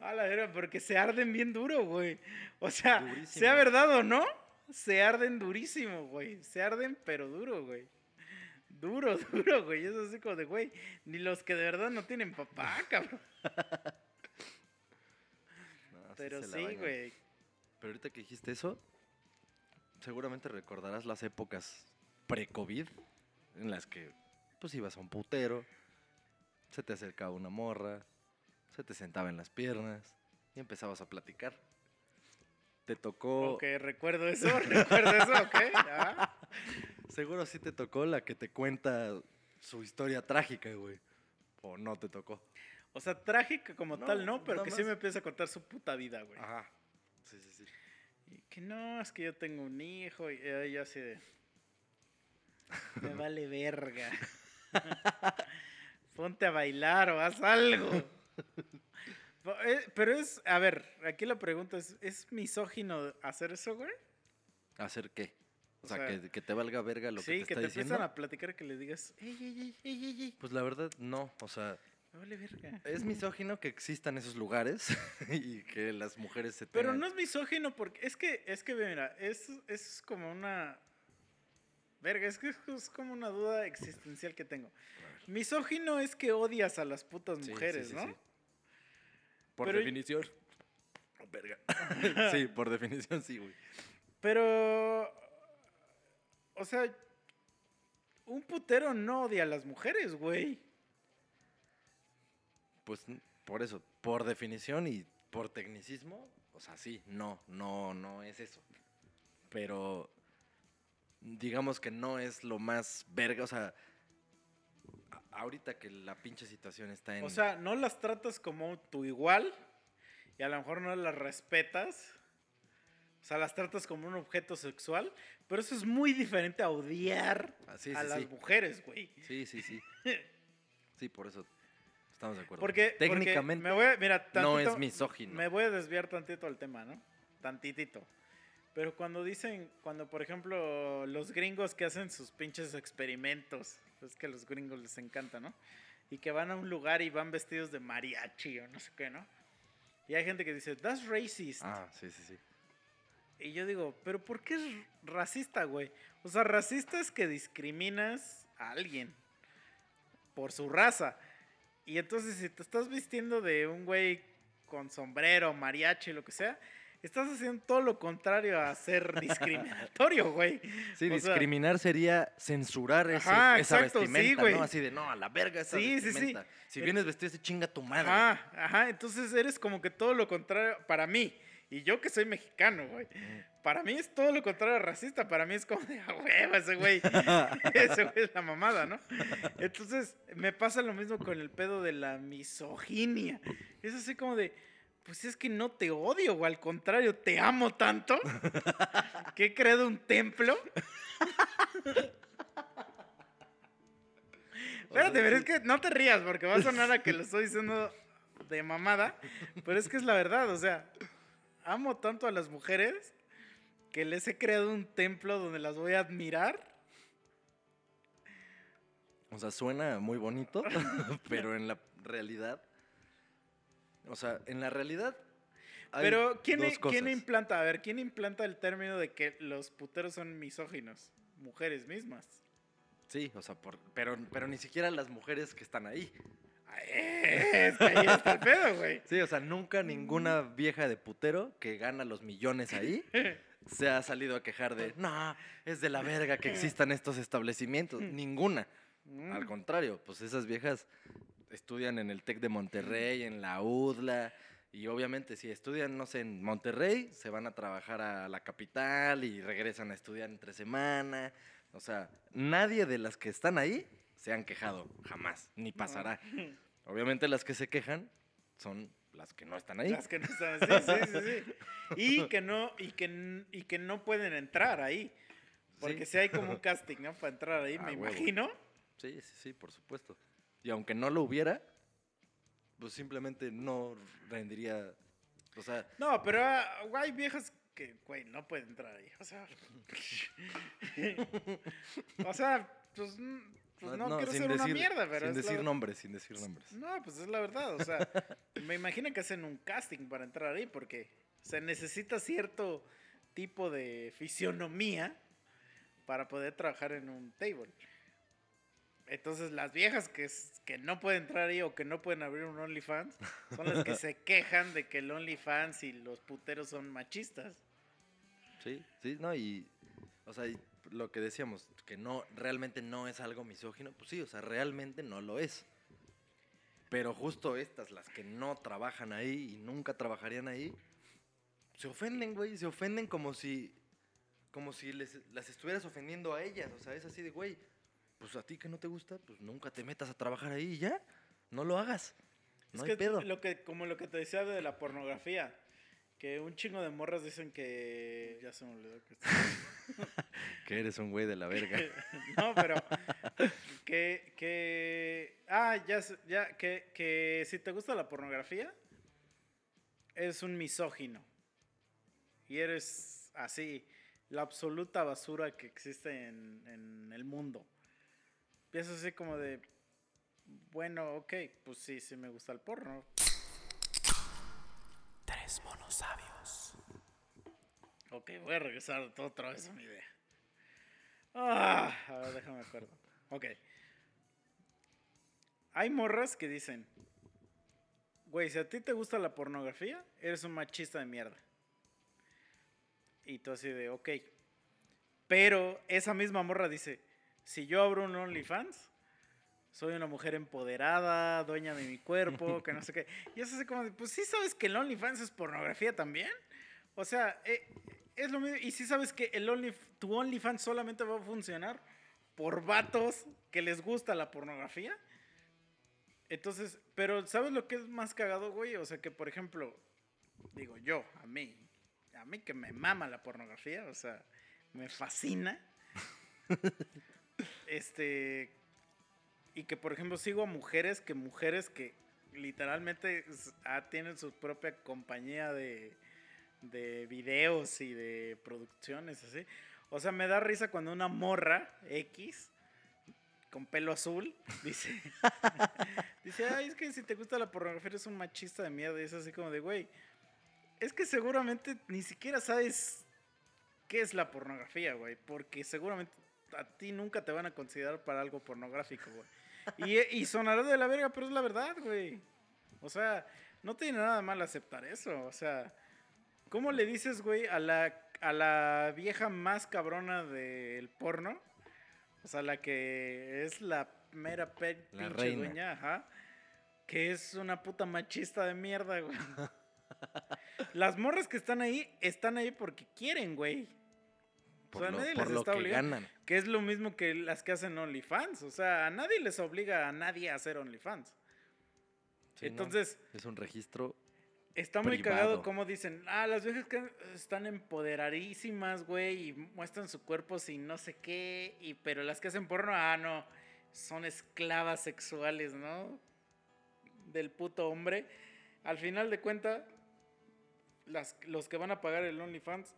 A la verga, porque se arden bien duro, güey. O sea, Durísimo. sea verdad o no, se arden durísimo, güey. Se arden, pero duro, güey. Duro, duro, güey. Es así como de, güey, ni los que de verdad no tienen papá, cabrón. Sí Pero sí, güey. Pero ahorita que dijiste eso, seguramente recordarás las épocas pre-COVID en las que pues ibas a un putero, se te acercaba una morra, se te sentaba en las piernas y empezabas a platicar. Te tocó, Ok, recuerdo eso, recuerdo eso, ok. seguro sí te tocó la que te cuenta su historia trágica, güey. O no te tocó. O sea, trágica como No, tal, no, pero que sí me empieza a contar su puta vida, güey. Ajá. Sí, sí, sí. Y que no, es que yo tengo un hijo y eh, yo así de... Me vale verga. Ponte a bailar o haz algo. Eh, Pero es, a ver, aquí la pregunta es, ¿es misógino hacer eso, güey? ¿Hacer qué? O O sea, sea, que, que te valga verga lo sí, que te que está te diciendo. empiezan a platicar que le digas, ey, ey, ey, ey, ey, Pues la verdad, no. O sea, me vale verga. es misógino que existan esos lugares y que las mujeres se Pero tengan- no es misógino porque es que, es que, mira, es, es como una... Verga, es que es como una duda existencial que tengo. Misógino es que odias a las putas Sí, sí, mujeres, sí, ¿no? sí. Por Pero- definición. Oh, verga. sí, por definición sí, güey. Pero. O sea. Un putero no odia a las mujeres, güey. Pues por eso, por definición y por tecnicismo, o sea, sí, no, no, no es eso. Pero digamos que no es lo más verga, o sea, ahorita que la pinche situación está en... O sea, no las tratas como tu igual. Y a lo mejor no las respetas. O sea, las tratas como un objeto sexual. Pero eso es muy diferente a odiar Ah, sí, a sí, las mujeres, güey. Sí, sí, sí. Sí, por eso estamos de acuerdo. Porque porque técnicamente me voy no es misógino. Me voy a desviar tantito al tema, ¿no? Tantitito. Pero cuando dicen, cuando por ejemplo los gringos que hacen sus pinches experimentos, es que a los gringos les encanta, ¿no? Y que van a un lugar y van vestidos de mariachi o no sé qué, ¿no? Y hay gente que dice, that's racist. Ah, sí, sí, sí. Y yo digo, pero ¿por qué es racista, güey? O sea, racista es que discriminas a alguien por su raza. Y entonces si te estás vistiendo de un güey con sombrero, mariachi, lo que sea, estás haciendo todo lo contrario a ser discriminatorio, güey. Sí, O sea- discriminar sería censurar ese- Ajá, esa exacto, sí, vestimenta, güey. ¿no? Así de, no, a la verga esa Sí, sí, sí. vestimenta. Si Eh, vienes vestido de chinga tu madre. Ajá, ajá. Entonces eres como que todo lo contrario para mí. Y yo que soy mexicano, güey. Para mí es todo lo contrario a racista. Para mí es como de, a huevo, ese güey. ese güey es la mamada, ¿no? Entonces me pasa lo mismo con el pedo de la misoginia. Es así como de, pues es que no te odio, o al contrario, te amo tanto que he creado un templo. Espérate, pero es que no te rías porque va a sonar a que lo estoy diciendo de mamada, pero es que es la verdad, o sea, amo tanto a las mujeres que les he creado un templo donde las voy a admirar. O sea, suena muy bonito, pero en la realidad. O sea, en la realidad. hay Pero ¿quién, dos ¿quién implanta? A ver, ¿quién implanta el término de que los puteros son misóginos? Mujeres mismas. Sí, o sea, por- pero, pero ni siquiera las mujeres que están ahí. Ay, Es que ahí está el pedo, güey. Sí, o sea, nunca ninguna vieja de putero que gana los millones ahí se ha salido a quejar de, no, es de la verga que existan estos establecimientos. Ninguna. Mm. Al contrario, pues esas viejas estudian en el TEC de Monterrey, en la UDLA, y obviamente si estudian, no sé, en Monterrey, se van a trabajar a la capital y regresan a estudiar entre semana. O sea, nadie de las que están ahí se han quejado, jamás, ni pasará. Obviamente las que se quejan son las que no están ahí. Las que no están. Sí, sí, sí, sí. Y que no, y que, y que no pueden entrar ahí. Porque Sí. si hay como un casting, ¿no? Para entrar ahí, Ah, me huevo. imagino. Sí, sí, sí, por supuesto. Y aunque no lo hubiera, pues simplemente no rendiría, o sea, No, pero ah, hay viejas que, güey, no pueden entrar ahí. O sea. o sea, pues, pues no, quiero ser una mierda, pero. sin la- decir nombres, sin decir nombres. No, pues es la verdad. O sea, me imagino que hacen un casting para entrar ahí porque se necesita cierto tipo de fisionomía para poder trabajar en un table. Entonces, las viejas que, que no pueden entrar ahí o que no pueden abrir un OnlyFans son las que se quejan de que el OnlyFans y los puteros son machistas. Sí, sí, no, y, o sea, y lo que decíamos, que no, realmente no es algo misógino, pues sí, o sea, realmente no lo es. Pero justo estas, las que no trabajan ahí y nunca trabajarían ahí, se ofenden, güey, se ofenden como si, como si les, las estuvieras ofendiendo a ellas, o sea, es así de, güey, pues a ti que no te gusta, pues nunca te metas a trabajar ahí y ya, no lo hagas, no es hay que pedo. lo que como lo que te decía de la pornografía, que un chingo de morras dicen que ya se me olvidó que Que eres un güey de la verga. no, pero que, que ah, ya, sé- ya que, que si te gusta la pornografía eres un misógino y eres así la absoluta basura que existe en, en el mundo. Piensas así como de bueno, ok, pues sí, sí me gusta el porno. Tres monos sabios. Ok, voy a regresar otra vez a mi idea. Ah, a ver, déjame acuerdo. Ok. Hay morras que dicen, güey, si a ti te gusta la pornografía, eres un machista de mierda. Y tú así de, ok. Pero esa misma morra dice, si yo abro un OnlyFans, soy una mujer empoderada, dueña de mi cuerpo, que no sé qué. Y es así como, pues sí sabes que el OnlyFans es pornografía también. O sea, eh, es lo mismo. Y sí sabes que el Only, tu OnlyFans solamente va a funcionar por vatos que les gusta la pornografía. Entonces, pero ¿sabes lo que es más cagado, güey? O sea, que por ejemplo, digo yo, a mí, a mí que me mama la pornografía, o sea, me fascina. este, y que por ejemplo sigo a mujeres que mujeres que literalmente ah, tienen su propia compañía de, de videos y de producciones así. O sea, me da risa cuando una morra X con pelo azul dice dice, "Ay, es que si te gusta la pornografía eres un machista de mierda." Y es así como de, "Güey, es que seguramente ni siquiera sabes qué es la pornografía, güey, porque seguramente a ti nunca te van a considerar para algo pornográfico, güey." Y, y sonará de la verga, pero es la verdad, güey. O sea, no tiene nada mal aceptar eso. O sea, ¿cómo le dices, güey, a la, a la vieja más cabrona del porno? O sea, la que es la mera pe- La pinche reina. dueña, ajá. Que es una puta machista de mierda, güey. Las morras que están ahí, están ahí porque quieren, güey. Por sea, lo, nadie por les lo está que obligando. ganan. Que es lo mismo que las que hacen OnlyFans. O sea, a nadie les obliga a nadie a hacer OnlyFans. Sí, ¿no? Entonces, Es un registro. Está muy privado. cagado como dicen, ah, las viejas que están empoderadísimas, güey, y muestran su cuerpo sin no sé qué, y pero las que hacen porno, ah, no, son esclavas sexuales, ¿no? Del puto hombre. Al final de cuentas, las, los que van a pagar el OnlyFans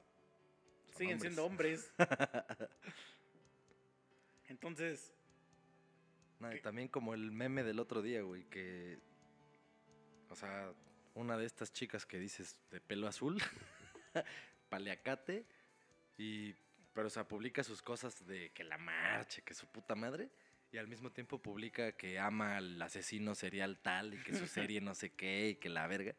siguen siendo hombres. Entonces, No, y ¿Qué? también como el meme del otro día, güey, que. O sea, una de estas chicas que dices de pelo azul, paleacate, y. Pero, o sea, publica sus cosas de que la marcha, que su puta madre, y al mismo tiempo publica que ama al asesino serial tal, y que su serie no sé qué, y que la verga.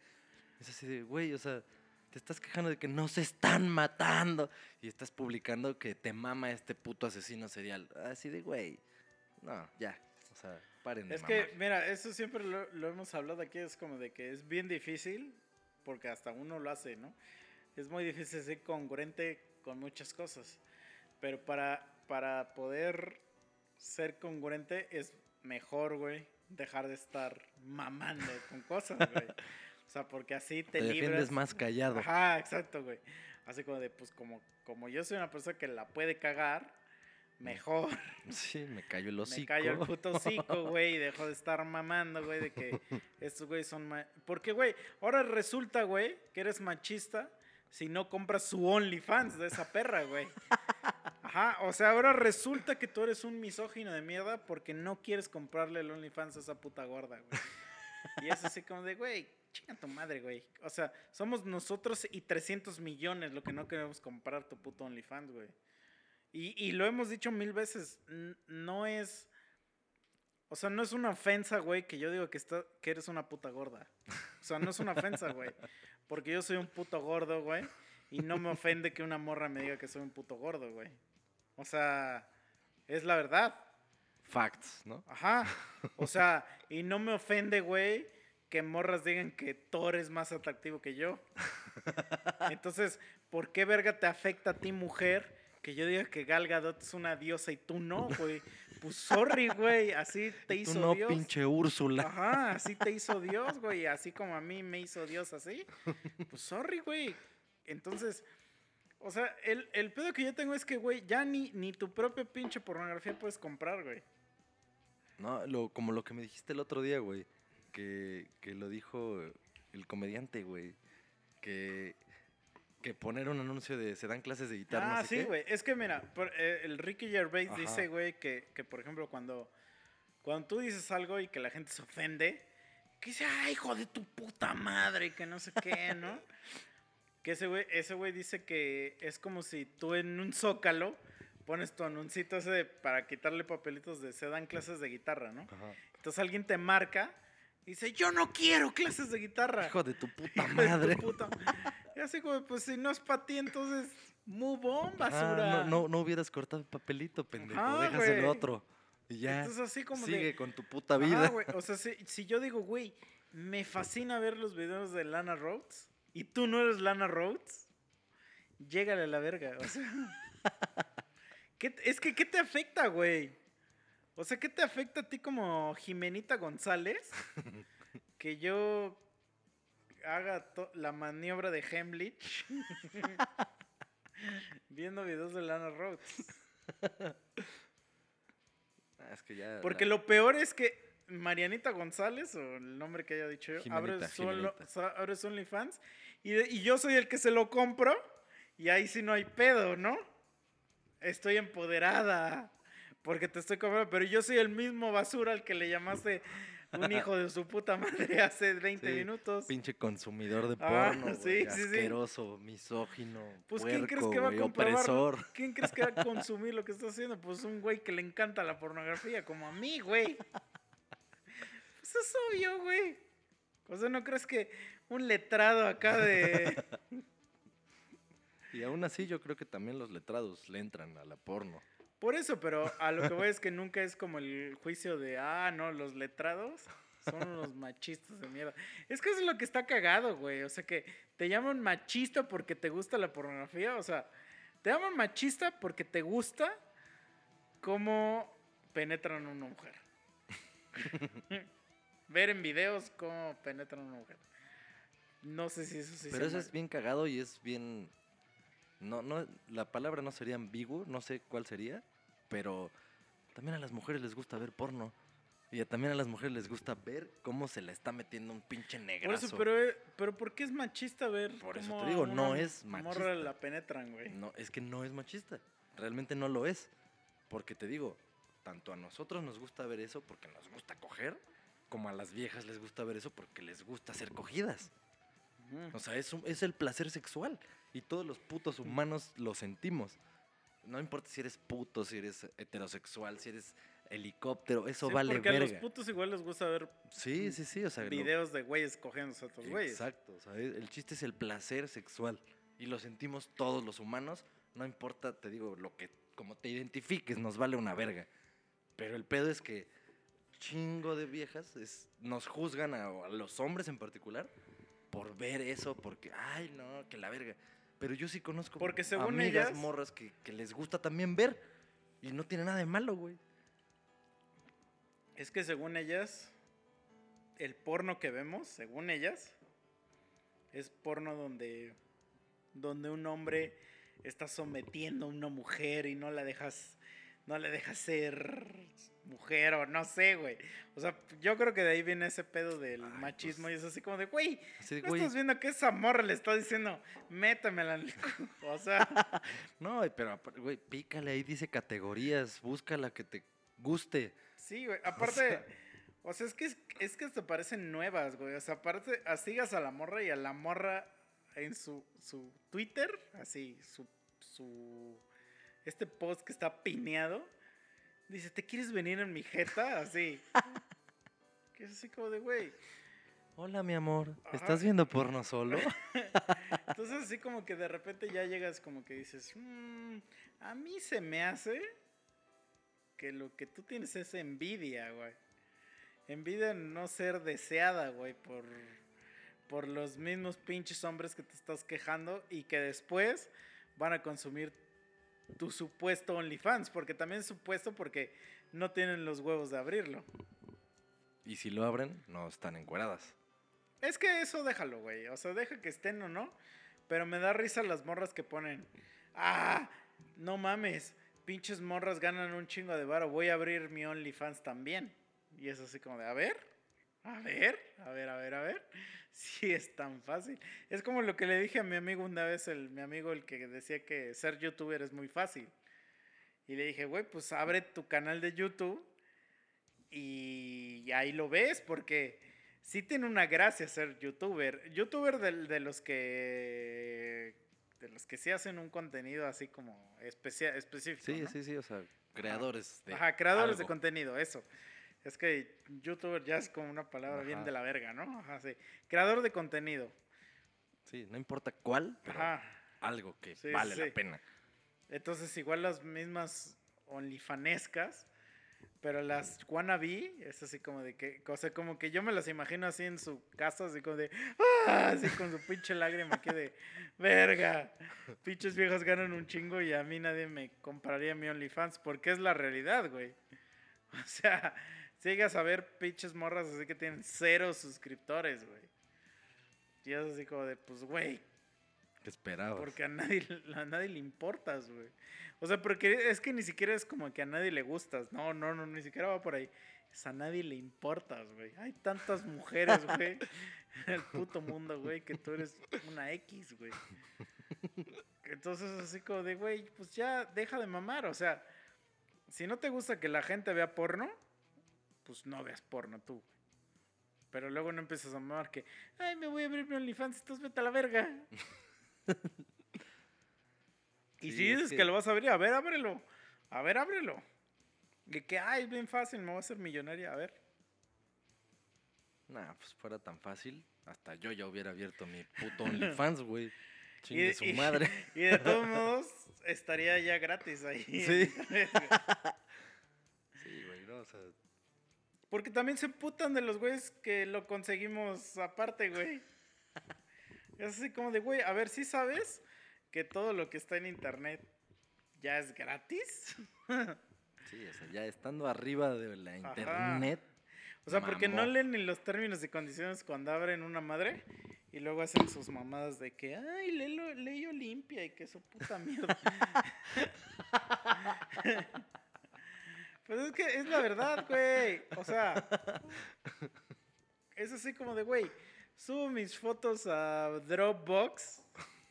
Es así de, güey, o sea, te estás quejando de que no se están matando, y estás publicando que te mama este puto asesino serial. Así de, güey. No, ya. O sea, paren de Es que, mamar. mira, eso siempre lo, lo hemos hablado aquí, es como de que es bien difícil, porque hasta uno lo hace, ¿no? Es muy difícil ser congruente con muchas cosas, pero para, para poder ser congruente es mejor, güey, dejar de estar mamando con cosas, güey. O sea, porque así te, te defiendes libras. más callado. Ajá, exacto, güey. Así como de, pues como, como yo soy una persona que la puede cagar, mejor Sí, me cayó el hocico. me callo el puto hocico, güey, y dejo de estar mamando, güey, de que estos güeyes son... ma- Porque, güey, ahora resulta, güey, que eres machista si no compras su OnlyFans de esa perra, güey. Ajá, o sea, ahora resulta que tú eres un misógino de mierda porque no quieres comprarle el OnlyFans a esa puta gorda, güey. Y es así como de, güey, chinga tu madre, güey. O sea, somos nosotros y 300 millones lo que no queremos comprar tu puto OnlyFans, güey. Y, y lo hemos dicho mil veces, no es... O sea, no es una ofensa, güey, que yo digo que, está, que eres una puta gorda. O sea, no es una ofensa, güey. Porque yo soy un puto gordo, güey. Y no me ofende que una morra me diga que soy un puto gordo, güey. O sea, es la verdad. Facts, ¿no? Ajá. O sea, y no me ofende, güey, que morras digan que Thor es más atractivo que yo. Entonces, ¿por qué verga te afecta a ti, mujer, que yo diga que Gal Gadot es una diosa y tú no, güey? Pues sorry, güey, así te hizo Tú no, Dios. pinche Úrsula. Ajá, así te hizo Dios, güey, así como a mí me hizo Dios así. Pues sorry, güey. Entonces, o sea, el, el pedo que yo tengo es que, güey, ya ni, ni tu propia pinche pornografía puedes comprar, güey. No, lo, como lo que me dijiste el otro día, güey. Que, que lo dijo el comediante, güey. Que, que poner un anuncio de se dan clases de guitarra. no Ah, sé sí, güey. Es que mira, por- eh, el Ricky Gervais Ajá. dice, güey, que, que por ejemplo cuando, cuando tú dices algo y que la gente se ofende, que dice, ay, hijo de tu puta madre, que no sé qué, ¿no? que ese güey, ese güey dice que es como si tú en un zócalo pones tu anuncito ese de- para quitarle papelitos de se dan clases de guitarra, ¿no? Ajá. Entonces alguien te marca y dice, yo no quiero clases de guitarra. Hijo de tu puta Hijo de tu madre. puta. Y así como, pues si no es para ti, entonces move on, Ah, basura. no, no, no hubieras cortado el papelito, pendejo. Déjaselo güey. otro. Y ya. Entonces así como Sigue de... con tu puta vida. güey, O sea, si, si yo digo, güey, me fascina ver los videos de Lana Rhodes y tú no eres Lana Rhodes, llégale a la verga. O sea, ¿qué te- es que, ¿qué te afecta, güey? O sea, ¿qué te afecta a ti como Jimenita González? Que yo haga la maniobra de Hemlich viendo videos de Lana Rhodes. Ah, es que ya. Porque la- lo peor es que Marianita González, o el nombre que haya dicho yo, abre su, abre OnlyFans y, de- y yo soy el que se lo compro y ahí sí no hay pedo, ¿no? Estoy empoderada porque te estoy comprando, pero yo soy el mismo basura al que le llamaste un hijo de su puta madre hace 20 Sí, minutos. Pinche consumidor de Ah, porno, sí, güey, sí, asqueroso, misógino, Pues ¿quién crees puerco, que va a opresor. ¿Quién crees que va a consumir lo que estás haciendo? Pues un güey que le encanta la pornografía, como a mí, güey. Pues es obvio, güey. O sea, ¿no crees que un letrado acá de... Y aún así yo creo que también los letrados le entran a la porno. Por eso, pero a lo que voy es que nunca es como el juicio de, ah, no, los letrados son unos machistas de mierda. Es que eso es lo que está cagado, güey. O sea, que te llaman machista porque te gusta la pornografía. O sea, te llaman machista porque te gusta cómo penetran a una mujer. Ver en videos cómo penetran a una mujer. No sé si eso sí Pero eso es bien cagado y es bien... No, no, la palabra no sería ambiguo, no sé cuál sería, pero también a las mujeres les gusta ver porno. Y también a las mujeres les gusta ver cómo se la está metiendo un pinche Por negrazo. eso, pero, eh, pero ¿por qué es machista ver Por eso cómo te digo, a no una es morra machista. la penetran, güey? No, es que no es machista. Realmente no lo es. Porque te digo, tanto a nosotros nos gusta ver eso porque nos gusta coger, como a las viejas les gusta ver eso porque les gusta ser cogidas. O sea, es, un- es el placer sexual. Y todos los putos humanos lo sentimos. No importa si eres puto, si eres heterosexual, si eres helicóptero, eso Sí, vale porque a los verga. putos igual les gusta ver Sí, sí, sí. O sea, lo- videos de güeyes cogiéndose a otros güeyes. Exacto. O sea, el el chiste es el placer sexual. Y lo sentimos todos los humanos. No importa, te digo, lo que, como te identifiques, nos vale una verga. Pero el pedo es que chingo de viejas es- nos juzgan a, a los hombres en particular por ver eso, porque, ay, no, que la verga. Pero yo sí conozco Porque según amigas ellas- morras que, que les gusta también ver. Y no tiene nada de malo, güey. Es que según ellas, el porno que vemos, según ellas, es porno donde, donde un hombre está sometiendo a una mujer y no la dejas, no le dejas ser mujer o no sé, güey. O sea, yo creo que de ahí viene ese pedo del Ay, machismo pues, y es así como de, güey, Así de, ¿no güey, estás viendo que esa morra le está diciendo, métamela en el cu-"? O sea, no, pero, güey, pícale ahí, dice categorías, busca la que te guste. Sí, güey. Aparte, o sea, es que es que te parecen nuevas, güey. O sea, aparte, sigas a la morra y a la morra en su, su Twitter, así, su, su, este post que está pineado, dice, ¿te quieres venir en mi jeta? Así. que es así como de, güey. Hola, mi amor. Ajá. ¿Estás viendo porno solo? Entonces, así como que de repente ya llegas como que dices, "Mm, a mí se me hace que lo que tú tienes es envidia, güey. Envidia en no ser deseada, güey, por, por los mismos pinches hombres que te estás quejando y que después van a consumir tu supuesto OnlyFans, porque también es supuesto porque no tienen los huevos de abrirlo. Y si lo abren, no están encueradas. Es que eso déjalo, güey. O sea, deja que estén o no. Pero me da risa las morras que ponen. Ah, no mames. Pinches morras ganan un chingo de varo. Voy a abrir mi OnlyFans también. Y es así como de, a ver, a ver, a ver, a ver, a ver. Sí es tan fácil. Es como lo que le dije a mi amigo una vez, el, mi amigo el que decía que ser youtuber es muy fácil. Y le dije, güey, pues abre tu canal de YouTube y ahí lo ves porque sí tiene una gracia ser youtuber. Youtuber de, de los que de los que sí hacen un contenido así como especia- específico. Sí, ¿no? sí, sí, o sea, creadores de Ajá, creadores de contenido, eso. Es que youtuber ya es como una palabra bien de la verga, ¿no? Ajá, sí. Creador de contenido. Sí, no importa cuál, pero Ajá. algo que Sí, vale sí. la pena. Entonces, igual las mismas onlyfanescas, pero las wannabe, es así como de que, o sea, como que yo me las imagino así en su casa, así como de, ¡ah! así con su pinche lágrima aquí de, verga, pinches viejos ganan un chingo y a mí nadie me compraría mi OnlyFans, porque es la realidad, güey. O sea, si llegas a ver pinches morras así que tienen cero suscriptores, güey. Y es así como de, pues, güey, ¿Qué esperabas? porque a nadie, a nadie le importas, güey. O sea, porque es que ni siquiera es como que a nadie le gustas. No, no, no, ni siquiera va por ahí. Es a nadie le importas, güey. Hay tantas mujeres, güey, en el puto mundo, güey, que tú eres una X, güey. Entonces, así como de, güey, pues ya deja de mamar. O sea, si no te gusta que la gente vea porno, pues no veas porno tú. Pero luego no empiezas a mamar que, ay, me voy a abrir mi OnlyFans, entonces vete a la verga. Y Sí, si es dices que... que- lo vas a abrir, a ver, ábrelo. A ver, ábrelo. Y que, ay, es bien fácil, me voy a hacer millonaria. A ver. Nah, pues fuera tan fácil, hasta yo ya hubiera abierto mi puto OnlyFans, güey. Y, Chingue su y- madre. y de todos modos, estaría ya gratis ahí. Sí. Sí, güey, no, o sea, Porque también se putan de los güeyes que lo conseguimos aparte, güey. Es así como de, güey, a ver, ¿sí sabes que todo lo que está en internet ya es gratis? sí, o sea, ya estando arriba de la Ajá. internet, O sea, porque no Mamó. leen ni los términos y condiciones cuando abren una madre y luego hacen sus mamadas de que, ay, ley limpia y que su puta mierda. pues es que es la verdad, güey. O sea, es así como de, güey, subo mis fotos a Dropbox,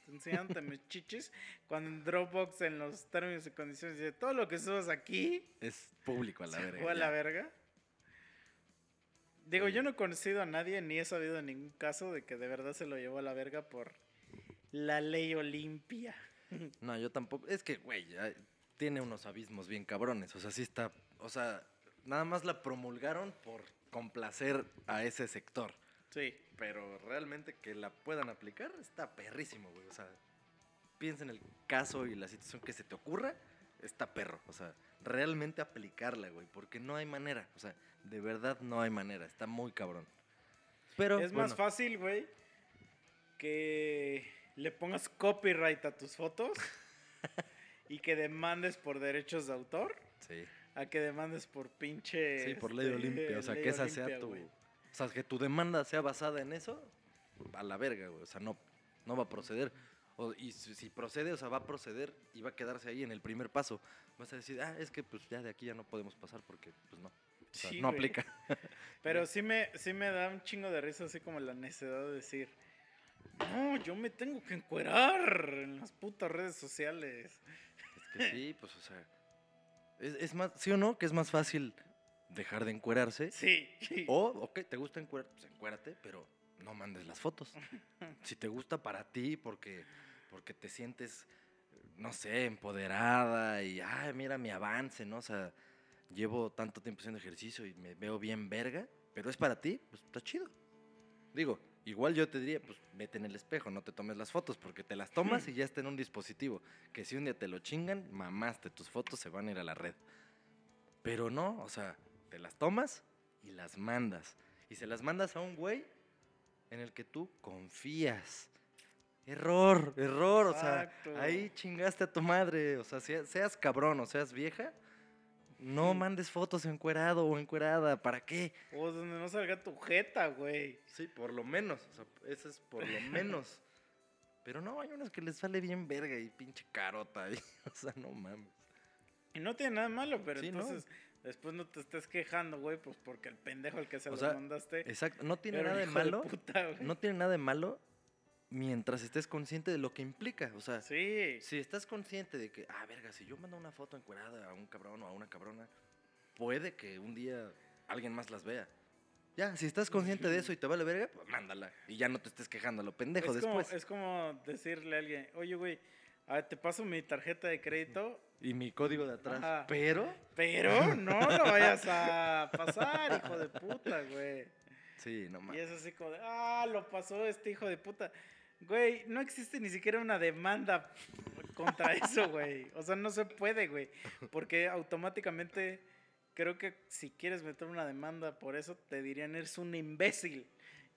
enseñándote mis chichis, cuando en Dropbox en los términos y condiciones dice, todo lo que subas aquí es público a la verga. fue a la verga. Digo, yo no he conocido a nadie ni he sabido de ningún caso de que de verdad se lo llevó a la verga por la ley Olimpia. No, yo tampoco. Es que, güey, tiene unos abismos bien cabrones. O sea, sí está. O sea, nada más la promulgaron por complacer a ese sector. Sí. Pero realmente que la puedan aplicar está perrísimo, güey. O sea, piensa en el caso y la situación que se te ocurra, está perro. O sea, realmente aplicarla, güey. Porque no hay manera. O sea, de verdad no hay manera. Está muy cabrón. Pero. es más fácil, güey, que le pongas copyright a tus fotos y que demandes por derechos de autor Sí. A que demandes por pinche... Sí, por ley este, Olimpia. O sea, que esa sea tu. O sea, que tu demanda sea basada en eso, a la verga, güey. O sea, no, no va a proceder. O- y si, si procede, o sea, va a proceder y va a quedarse ahí en el primer paso. Vas a decir, ah, es que pues ya de aquí ya no podemos pasar porque, pues no. O sea, Sí, no aplica. Pero sí me, sí me da un chingo de risa, así como la necesidad de decir, no, yo me tengo que encuerar en las putas redes sociales. Es que sí, pues, o sea. Es, es más, ¿sí o no? Que es más fácil dejar de encuerarse. Sí. O, ok, te gusta encuerar, pues encuérate, pero no mandes las fotos. Si te gusta para ti, porque, porque te sientes, no sé, empoderada y, ay, mira mi avance, ¿no? O sea, llevo tanto tiempo haciendo ejercicio y me veo bien verga, pero es para ti, pues está chido. Digo, igual yo te diría, pues vete en el espejo, no te tomes las fotos, porque te las tomas y ya está en un dispositivo. Que si un día te lo chingan, mamaste, tus fotos se van a ir a la red. Pero no, o sea, te las tomas y las mandas. Y se las mandas a un güey en el que tú confías. Error, error, o sea, Exacto. ahí chingaste a tu madre. O sea, sea- seas cabrón o seas vieja, no mandes fotos encuerado o encuerada. ¿Para qué? O donde no salga tu jeta, güey. Sí, por lo menos. O sea, ese es por lo menos. Pero no, hay unos que les sale bien verga y pinche carota ahí. O sea, no mames. Y no tiene nada malo, pero Sí, no. entonces después no te estés quejando, güey, pues porque el pendejo al que se O lo sea, mandaste. Exacto, no tiene nada de malo. puta, no tiene nada de malo mientras estés consciente de lo que implica. O sea, Sí. si estás consciente de que, ah, verga, si yo mando una foto encuerada a un cabrón o a una cabrona, puede que un día alguien más las vea. Ya, si estás consciente de eso y te vale verga, pues mándala. Y ya no te estés quejando a lo pendejo es, como, después. es como decirle a alguien, oye, güey, a ver, te paso mi tarjeta de crédito, Y mi código de atrás. Ajá. Pero. pero no lo vayas a pasar, hijo de puta, güey. Sí, no Y mames. es así como de, ah, lo pasó este hijo de puta. Güey, no existe ni siquiera una demanda contra eso, güey. O sea, no se puede, güey. Porque automáticamente creo que si quieres meter una demanda por eso, te dirían, eres un imbécil.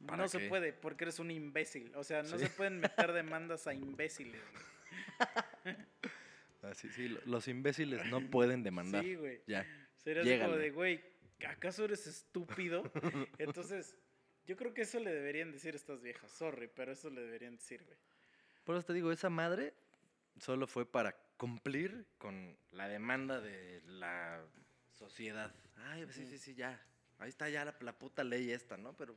¿Para No se puede, porque eres un imbécil. O sea, no Sí. se pueden meter demandas a imbéciles. Así, sí, lo- los imbéciles no pueden demandar. Sí, güey. Ya. Sería así como de, güey, ¿acaso eres estúpido? Entonces, yo creo que eso le deberían decir estas viejas. Sorry, pero eso le deberían decir, güey. Por eso te digo, esa madre solo fue para cumplir con la demanda de la sociedad. Ay, pues sí, sí, sí, ya. Ahí está ya la, la puta ley esta, ¿no? Pero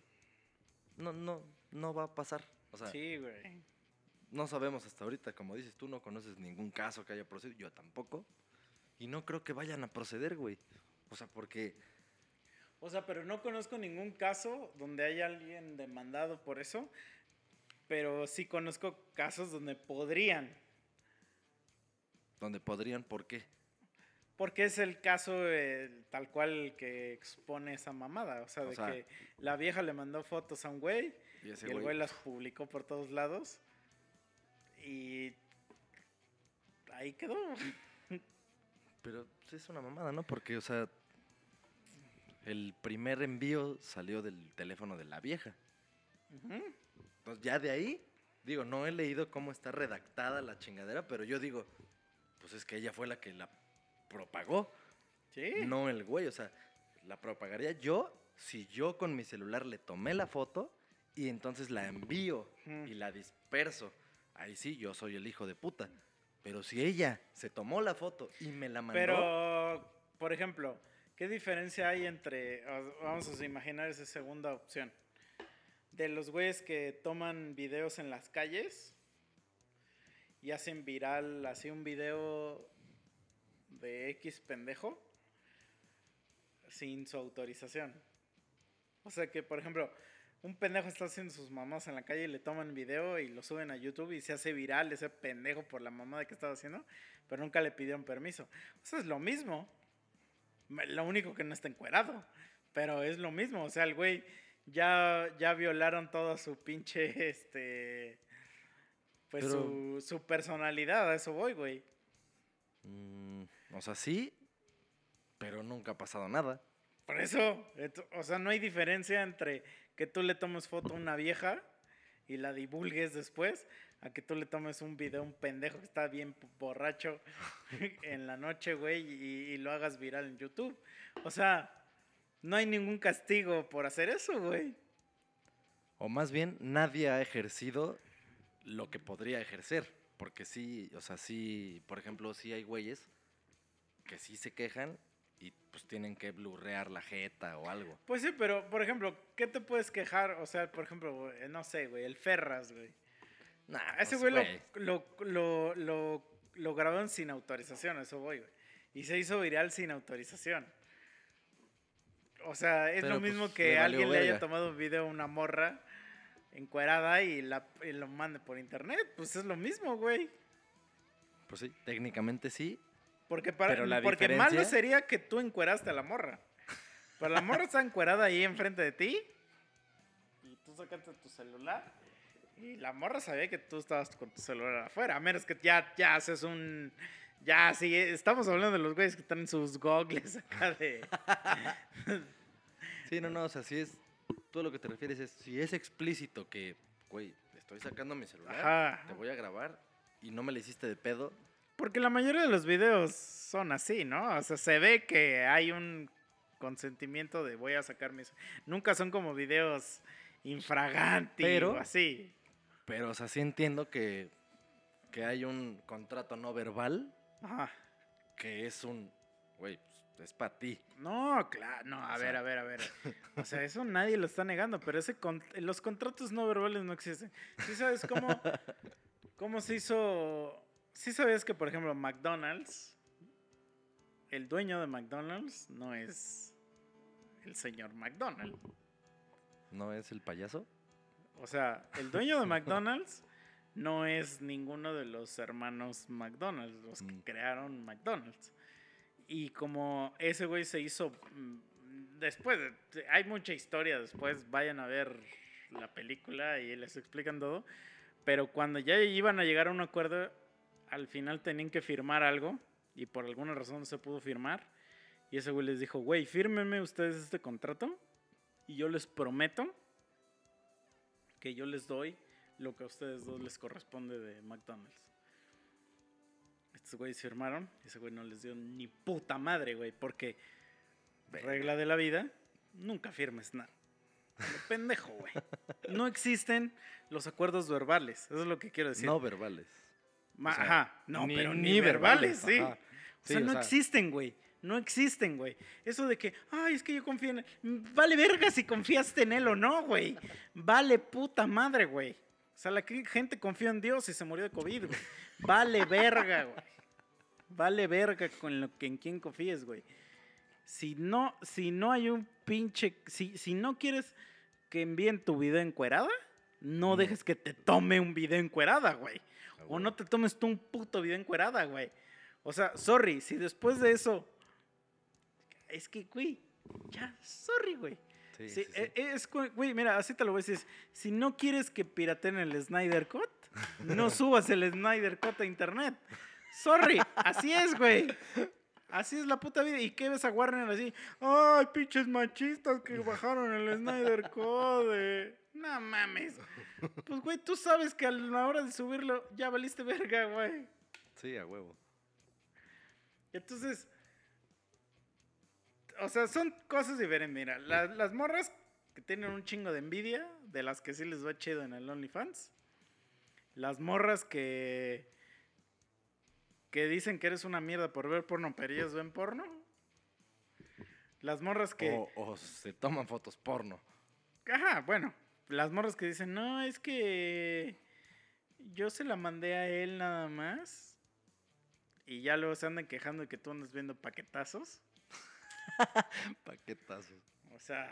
no, no, no va a pasar. O sea, Sí, güey. no sabemos hasta ahorita, como dices, tú no conoces ningún caso que haya procedido, yo tampoco. Y no creo que vayan a proceder, güey. O sea, porque O sea, pero no conozco ningún caso donde haya alguien demandado por eso, pero sí conozco casos donde podrían, donde podrían, ¿por qué? porque es el caso eh, tal cual que expone esa mamada, o sea, O de sea, que la vieja le mandó fotos a un güey Y el güey las publicó por todos lados y ahí quedó. Pero pues, es una mamada, ¿no? Porque, o sea, el primer envío salió del teléfono de la vieja. Entonces, ya de ahí, digo, no he leído cómo está redactada la chingadera, pero yo digo, pues es que ella fue la que la propagó, Sí. no el güey. O sea, la propagaría yo si yo con mi celular le tomé la foto y entonces la envío y la disperso. Ahí sí, yo soy el hijo de puta. Pero si ella se tomó la foto y me la mandó. Pero, por ejemplo, ¿qué diferencia hay entre, vamos a imaginar esa segunda opción, de los güeyes que toman videos en las calles y hacen viral así un video de X pendejo sin su autorización? O sea que, por ejemplo, un pendejo está haciendo sus mamás en la calle y le toman video y lo suben a YouTube y se hace viral ese pendejo por la mamada que estaba haciendo, pero nunca le pidieron permiso. O sea, es lo mismo. Lo único que no está encuerado, pero es lo mismo. O sea, el güey ya, ya violaron toda su pinche, este, pues Pero- su, su personalidad, a eso voy, güey. Mm, o sea, sí, pero nunca ha pasado nada. Por eso, o sea, no hay diferencia entre que tú le tomes foto a una vieja y la divulgues después, a que tú le tomes un video a un pendejo que está bien borracho en la noche, güey, y, y lo hagas viral en YouTube. O sea, no hay ningún castigo por hacer eso, güey. O más bien, nadie ha ejercido lo que podría ejercer. Porque sí, o sea, sí, por ejemplo, sí hay güeyes que sí se quejan y pues tienen que blurrear la jeta o algo. Pues sí, pero, por ejemplo, ¿qué te puedes quejar? O sea, por ejemplo, no sé, güey, el Ferras, güey. Nah, Ese güey lo, lo, lo, lo, lo grabaron sin autorización, eso voy, güey. Y se hizo viral sin autorización. O sea, es Pero, lo mismo pues, que le valió alguien le haya tomado un video a una morra encuerada y, la, y lo mande por internet. Pues es lo mismo, güey. Pues sí, técnicamente sí. Porque, para, Pero la porque malo diferencia- sería que tú encueraste a la morra. Pero la morra está encuerada ahí enfrente de ti. Y tú sacaste tu celular. Y la morra sabía que tú estabas con tu celular afuera. A menos que ya, ya haces un. Ya, sí, estamos hablando de los güeyes que están en sus gogles acá de. Sí, no, no, o sea, si es. Tú lo que te refieres es, si es explícito que, güey, estoy sacando mi celular, Ajá. te voy a grabar y no me le hiciste de pedo, Porque la mayoría de los videos son así, ¿no? O sea, se ve que hay un consentimiento de voy a sacar mis. Nunca son como videos infraganti Pero- o así. Pero, o sea, sí entiendo que, que hay un contrato no verbal Ajá. que es un, güey, pues, es para ti. No, claro, no, a O ver, sea- a ver, a ver. O sea, eso nadie lo está negando, pero ese con- los contratos no verbales no existen. ¿Sí sabes cómo, cómo se hizo? ¿Sí sabías que, por ejemplo, McDonald's, el dueño de McDonald's no es el señor McDonald? ¿No es el payaso? O sea, el dueño de McDonald's no es ninguno de los hermanos McDonald's, los que Mm. crearon McDonald's. Y como ese güey se hizo mm, después, de- hay mucha historia después, vayan a ver la película y les explican todo. Pero cuando ya iban a llegar a un acuerdo, al final tenían que firmar algo y por alguna razón no se pudo firmar. Y ese güey les dijo, güey, fírmenme ustedes este contrato y yo les prometo que yo les doy lo que a ustedes dos les corresponde de McDonald's. Estos güeyes firmaron ese güey no les dio ni puta madre, güey, porque regla de la vida, nunca firmes nada. Pendejo, güey. No existen los acuerdos verbales, eso es lo que quiero decir. No verbales. Ma- o sea, Ajá, no, ni- pero ni, ni verbales, verbales, sí. ajá. O Sí, sea, o no sea- existen, güey. No existen, güey. Eso de que, ay, es que yo confío en él. Vale verga si confiaste en él o no, güey. Vale puta madre, güey. O sea, la gente confió en Dios y se murió de COVID, güey. Vale verga, güey. Vale verga con lo que en quién confíes, güey. Si no, si no hay un pinche. Si, si no quieres que envíen tu video encuerada, no No. dejes que te tome un video encuerada, güey. Ah, O no te tomes tú un puto video encuerada, güey. O sea, sorry, si después de eso. Es que, güey, ya, sorry, güey. Sí, Sí, sí, sí. e- es, güey, mira, así te lo voy a decir. Si no quieres que pirateen el Snyder Cut, no subas el Snyder Cut a internet. Sorry, así es, güey. Así es la puta vida. ¿Y qué ves a Warner así? Ay, pinches machistas que bajaron el Snyder Code. No mames. Pues, güey, tú sabes que a la hora de subirlo ya valiste verga, güey. Sí, a huevo. Entonces, o sea, son cosas diferentes. Mira, la- las morras que tienen un chingo de envidia, de las que sí les va chido en el OnlyFans. Las morras que que dicen que eres una mierda por ver porno, pero ellas ven porno. Las morras que... O, o se toman fotos porno. Ajá, bueno. Las morras que dicen, no, es que yo se la mandé a él nada más. Y ya luego se andan quejando de que tú andas viendo paquetazos. Paquetazos. O sea,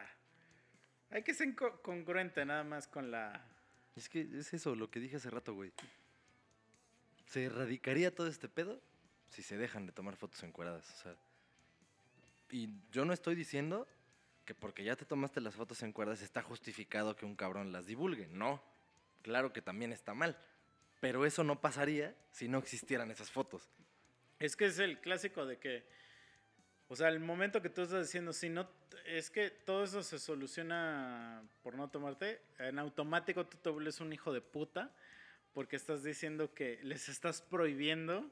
hay que ser co- congruente nada más con la... Es que es eso, lo que dije hace rato, güey. Se erradicaría todo este pedo si se dejan de tomar fotos encueradas. O sea, y yo no estoy diciendo que porque ya te tomaste las fotos encueradas está justificado que un cabrón las divulgue. No, claro que también está mal. Pero eso no pasaría si no existieran esas fotos. Es que es el clásico de que... O sea, el momento que tú estás diciendo, si no, es que todo eso se soluciona por no tomarte, en automático tú te vuelves un hijo de puta porque estás diciendo que les estás prohibiendo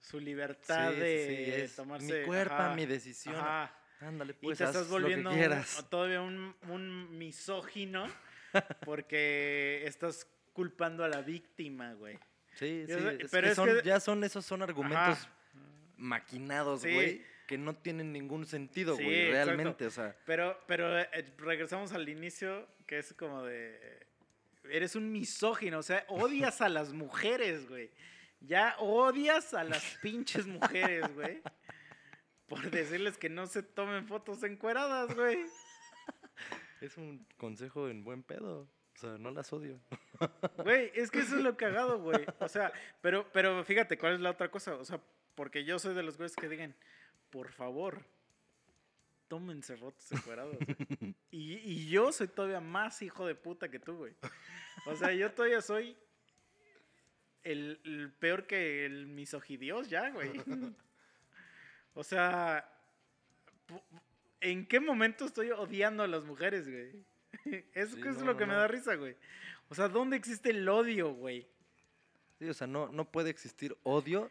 su libertad Sí, de sí, tomarse... mi cuerpo, ajá, mi decisión. ajá. Ándale, Y pues te haz estás volviendo un- todavía un, un misógino porque estás culpando a la víctima, güey. Sí, sí, Yo es pero que es son- que- ya son esos son argumentos Ajá. maquinados, Sí. güey, que no tienen ningún sentido, Sí, güey, exacto. realmente, o sea, Pero, pero eh, regresamos al inicio, que es como de. Eres un misógino, o sea, odias a las mujeres, güey. Ya odias a las pinches mujeres, güey. Por decirles que no se tomen fotos encueradas, güey. es un consejo en buen pedo. O sea, no las odio. Güey, es que eso es lo cagado, güey. O sea, pero, pero fíjate, ¿cuál es la otra cosa? O sea, porque yo soy de los güeyes que digan, por favor, tómense encueradas. güey". Y, y yo soy todavía más hijo de puta que tú, güey. O sea, yo todavía soy el, el peor que el misogidios ya, güey. O sea, ¿en qué momento estoy odiando a las mujeres, güey? Eso Sí, es no, lo no, que me da risa, güey. O sea, ¿dónde existe el odio, güey? Sí, o sea, no, no puede existir odio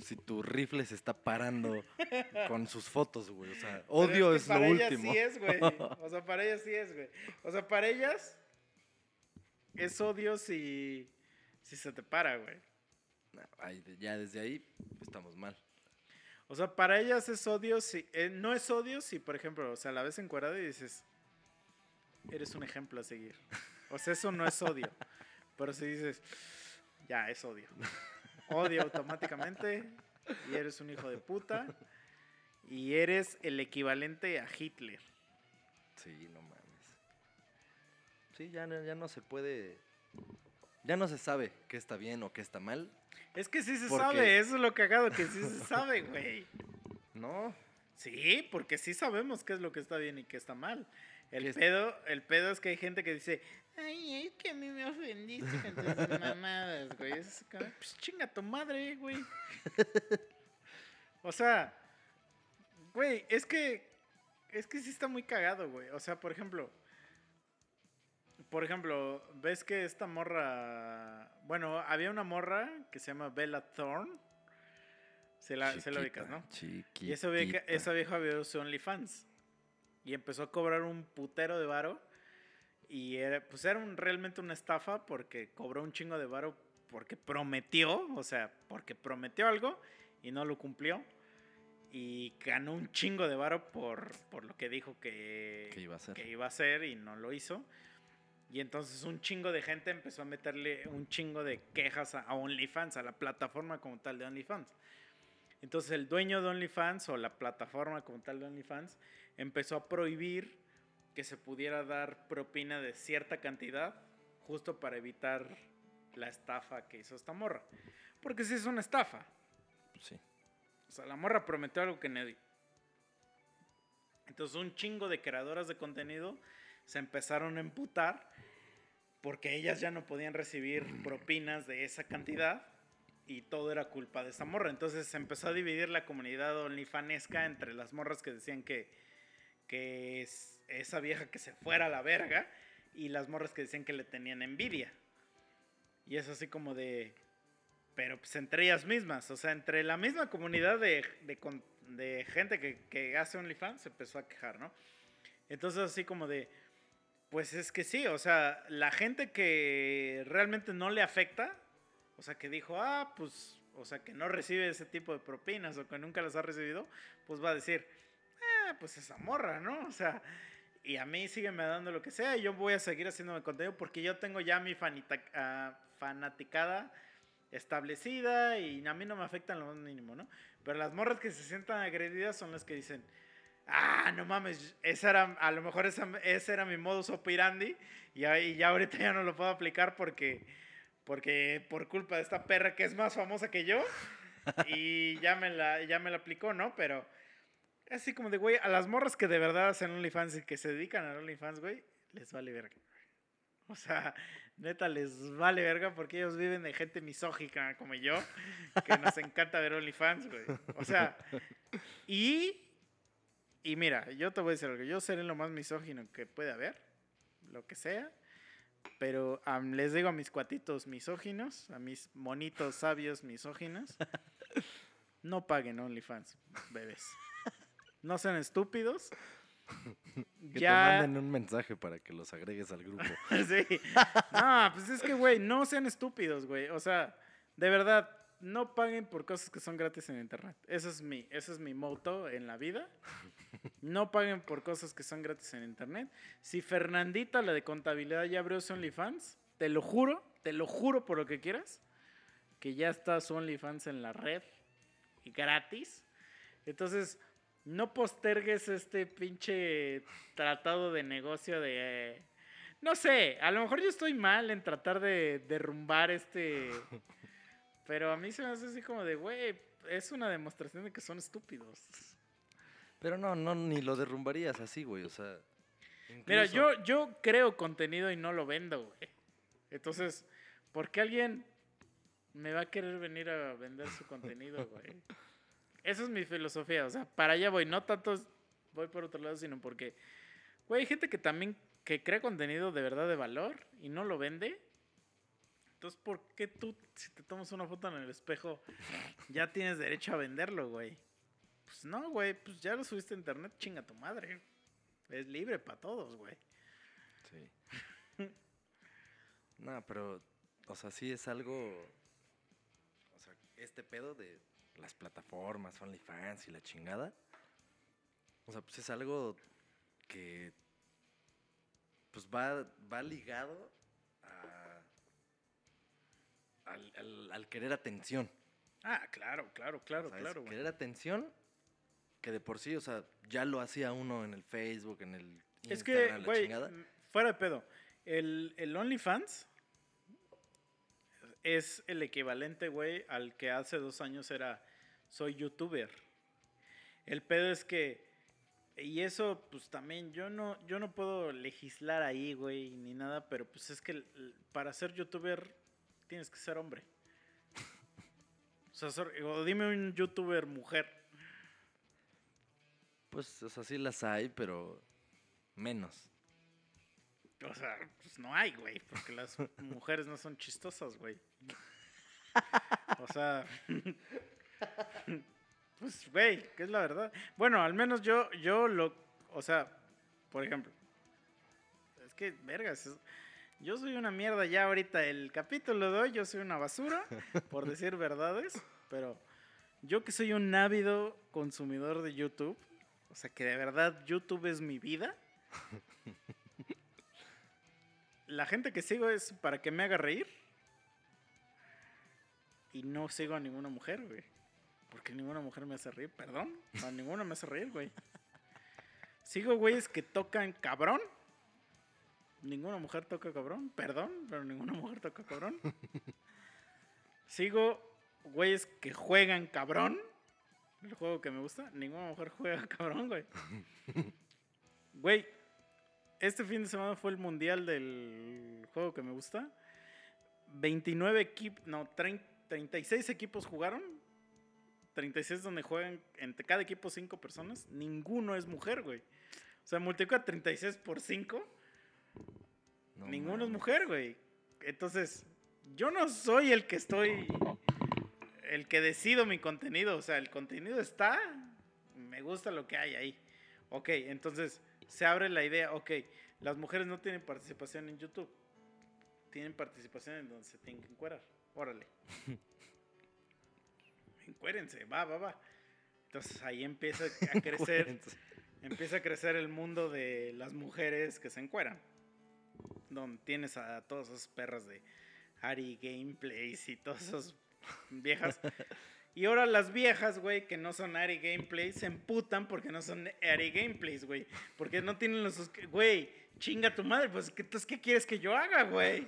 si tu rifle se está parando con sus fotos, güey. O sea, odio que es, lo para ellas último. sí es, güey. O sea, para ellas sí es, güey. O sea, para ellas es odio si, si se te para, güey. No, ya desde ahí estamos mal. O sea, para ellas es odio si... eh, no es odio si, por ejemplo, o sea, la ves encuadrada y dices, eres un ejemplo a seguir. O sea, eso no es odio. Pero si dices, ya, es odio. Odio automáticamente y eres un hijo de puta y eres el equivalente a Hitler. Sí, no mames. Sí, ya, no- ya no se puede. Ya no se sabe qué está bien o qué está mal. Es que sí se Porque- sabe, eso es lo cagado, que sí se sabe, güey. No. Sí, porque sí sabemos qué es lo que está bien y qué está mal. El ¿Qué es- pedo, el pedo es que hay gente que dice, ay, es que a mí me ofendiste con tus mamadas, güey. Es como, pues chinga tu madre, güey. o sea, güey, es que, es que sí está muy cagado, güey. O sea, por ejemplo, por ejemplo, ves que esta morra, bueno, había una morra que se llama Bella Thorne. Se la, se la ubicas, ¿no? Chiquita. Y esa vieja, esa vieja vio su OnlyFans. Y empezó a cobrar un putero de varo. Y era, pues era un- realmente una estafa porque cobró un chingo de varo porque prometió, o sea, porque prometió algo y no lo cumplió. Y ganó un chingo de varo por, por lo que dijo que, ¿Qué iba a hacer? que iba a hacer y no lo hizo. Y entonces un chingo de gente empezó a meterle un chingo de quejas a OnlyFans, a la plataforma como tal de OnlyFans. Entonces el dueño de OnlyFans o la plataforma como tal de OnlyFans empezó a prohibir que se pudiera dar propina de cierta cantidad justo para evitar la estafa que hizo esta morra. Porque si es una estafa. Sí. O sea, la morra prometió algo que nadie. Entonces un chingo de creadoras de contenido se empezaron a emputar porque ellas ya no podían recibir propinas de esa cantidad y todo era culpa de esa morra. Entonces se empezó a dividir la comunidad onlyfanesca entre las morras que decían que, que es esa vieja que se fuera a la verga y las morras que decían que le tenían envidia. Y es así como de... Pero pues entre ellas mismas, o sea, entre la misma comunidad de, de, de gente que, que hace OnlyFans se empezó a quejar, ¿no? Entonces así como de... Pues es que sí, o sea, la gente que realmente no le afecta, o sea, que dijo, ah, pues, o sea, que no recibe ese tipo de propinas o que nunca las ha recibido, pues va a decir, ah, pues esa morra, ¿no? O sea, y a mí sígueme dando lo que sea y yo voy a seguir haciendo mi contenido porque yo tengo ya mi fanita- ah, fanaticada establecida y a mí no me afecta en lo más mínimo, ¿no? Pero las morras que se sientan agredidas son las que dicen, ah, no mames, esa era, a lo mejor esa, ese era mi modus operandi y ahí ya ahorita ya no lo puedo aplicar porque, porque por culpa de esta perra que es más famosa que yo y ya me la, ya me la aplicó, ¿no? Pero así como de, güey, a las morras que de verdad hacen OnlyFans y que se dedican a OnlyFans, güey, les vale verga. O sea, neta, les vale verga porque ellos viven de gente misógica como yo, que nos encanta ver OnlyFans, güey. O sea, y, y mira, yo te voy a decir algo, yo seré lo más misógino que puede haber, lo que sea, pero les digo a mis cuatitos misóginos, a mis monitos sabios misóginos, no paguen OnlyFans, bebés. No sean estúpidos. Que Ya, te manden un mensaje para que los agregues al grupo. sí. No, pues es que, güey, no sean estúpidos, güey. O sea, de verdad, no paguen por cosas que son gratis en internet. Ese es mi, ese es mi motto en la vida. No paguen por cosas que son gratis en internet. Si Fernandita, la de contabilidad, ya abrió su OnlyFans, te lo juro, te lo juro por lo que quieras, que ya está su OnlyFans en la red y gratis. Entonces, no postergues este pinche tratado de negocio de... eh, no sé, a lo mejor yo estoy mal en tratar de derrumbar este... Pero a mí se me hace así como de, güey, es una demostración de que son estúpidos. Pero no, no, ni lo derrumbarías así, güey. O sea. Mira, yo, yo creo contenido y no lo vendo, güey. Entonces, ¿por qué alguien me va a querer venir a vender su contenido, güey? Esa es mi filosofía, o sea, para allá voy. No tanto voy por otro lado, sino porque, güey, hay gente que también que crea contenido de verdad de valor y no lo vende. Entonces, ¿por qué tú, si te tomas una foto en el espejo, ya tienes derecho a venderlo, güey? Pues no, güey, pues ya lo subiste a internet, chinga tu madre. Es libre para todos, güey. Sí. no, pero, o sea, sí es algo. O sea, este pedo de las plataformas, OnlyFans y la chingada. O sea, pues es algo que. Pues va, va ligado a. Al, al- al querer atención. Ah, claro, claro, claro, claro, güey. Querer atención que de por sí, o sea, ya lo hacía uno en el Facebook, en el Es que, Instagram, la güey, chingada. mm, fuera de pedo. El, el OnlyFans es el equivalente, güey, al que hace dos años era soy youtuber. El pedo es que, y eso pues también, yo no, yo no puedo legislar ahí, güey, ni nada, pero pues es que para ser youtuber tienes que ser hombre. O sea, o dime un youtuber mujer. Pues, o sea, sí las hay, pero menos. O sea, pues no hay, güey, porque las mujeres no son chistosas, güey. O sea, pues, güey, que es la verdad. Bueno, al menos yo, yo lo, o sea, por ejemplo, es que, vergas, es- yo soy una mierda ya ahorita. El capítulo de hoy, yo soy una basura, por decir verdades, pero yo que soy un ávido consumidor de YouTube, o sea, que de verdad YouTube es mi vida. La gente que sigo es para que me haga reír. Y no sigo a ninguna mujer, güey. Porque ninguna mujer me hace reír, perdón. A ninguna me hace reír, güey. Sigo güeyes que tocan cabrón. Ninguna mujer toca cabrón, perdón, pero ninguna mujer toca cabrón. Sigo güeyes que juegan cabrón. El juego que me gusta, ninguna mujer juega cabrón, güey. Güey, este fin de semana fue el mundial del juego que me gusta. 29 equipos, no, 30 36 equipos jugaron. 36 donde juegan entre cada equipo 5 personas. Ninguno es mujer, güey. O sea, multiplica 36 por 5. No Ninguno es mames. mujer, güey. Entonces, yo no soy el que estoy. El que decido mi contenido. O sea, el contenido está. Me gusta lo que hay ahí. Ok, entonces se abre la idea. Ok, las mujeres no tienen participación en YouTube. Tienen participación en donde se tienen que encuerar. Órale. Encuérense, va, va, va. Entonces ahí empieza a crecer empieza a crecer el mundo de las mujeres que se encueran. Donde tienes a todas esas perras de Ari Gameplays y todas esas viejas. Y ahora las viejas, güey, que no son Ari Gameplays, se emputan porque no son Ari Gameplays, güey. Porque no tienen los... Güey, chinga tu madre, pues ¿qué- entonces ¿qué quieres que yo haga, güey?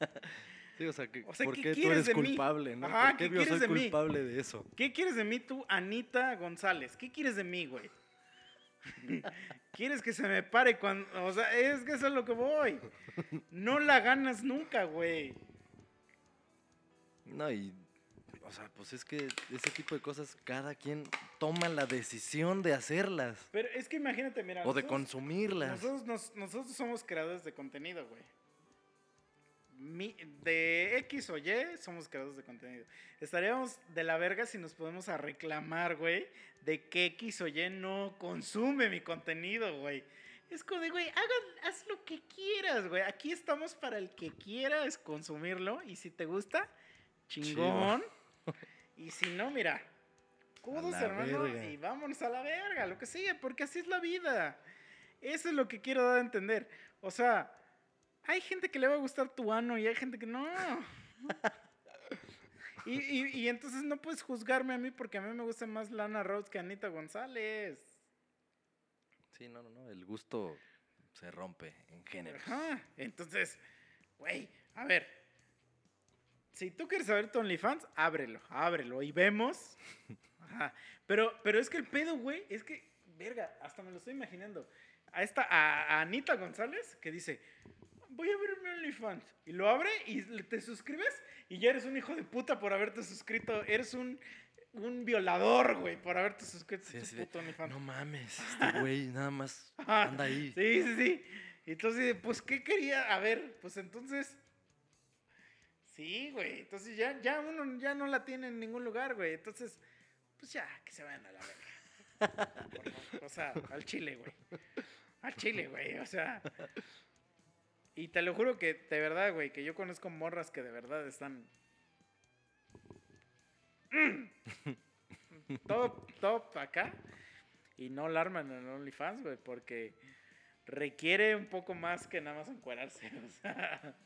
Sí, o sea, que, O sea, ¿por ¿qué qué tú eres de mí? culpable, no? Ajá, ¿Por qué ¿qué yo soy de mí? culpable de eso? ¿Qué quieres de mí tú, Anita González? ¿Qué quieres de mí, güey? ¿Quieres que se me pare cuando... O sea, es que eso es lo que voy. No la ganas nunca, güey. No, y. O sea, pues es que ese tipo de cosas, cada quien toma la decisión de hacerlas Pero es que imagínate, mira... o de consumirlas. Nosotros, nos- nosotros somos creadores de contenido, güey. Mi- de X o Y somos creadores de contenido. Estaríamos de la verga si nos podemos a reclamar, güey, de que X o Y no consume mi contenido, güey. Es como de, güey, hagan, haz lo que quieras, güey. Aquí estamos para el que quiera es consumirlo. Y si te gusta, chingón. Y si no, mira, codos, hermano, verga. y vámonos a la verga, lo que sigue, porque así es la vida. Eso es lo que quiero dar a entender. O sea, hay gente que le va a gustar tu ano y hay gente que no. Y, y- y entonces no puedes juzgarme a mí porque a mí me gusta más Lana Rhodes que Anita González. Sí, no, no, no. El gusto se rompe en género. Ajá. Entonces, güey, a ver. Si tú quieres saber tu OnlyFans, ábrelo, ábrelo y vemos. Ajá. Pero, pero es que el pedo, güey, es que, verga, hasta me lo estoy imaginando. A esta, a, a Anita González, que dice, voy a ver mi OnlyFans. Y lo abre y te suscribes y ya eres un hijo de puta por haberte suscrito. Eres un, un violador, güey, por haberte suscrito Sí, a de, puto OnlyFans. No mames, este güey nada más anda ahí. Sí, sí, sí. Entonces, pues, ¿qué quería? A ver, pues entonces. Sí, güey. Entonces ya, ya uno ya no la tiene en ningún lugar, güey. Entonces, pues ya, que se vayan a la verga. O sea, al chile, güey. Al chile, güey. O sea. Y te lo juro que, de verdad, güey, que yo conozco morras que de verdad están. Mm. top, top acá. Y no la arman en OnlyFans, güey, porque requiere un poco más que nada más o sea.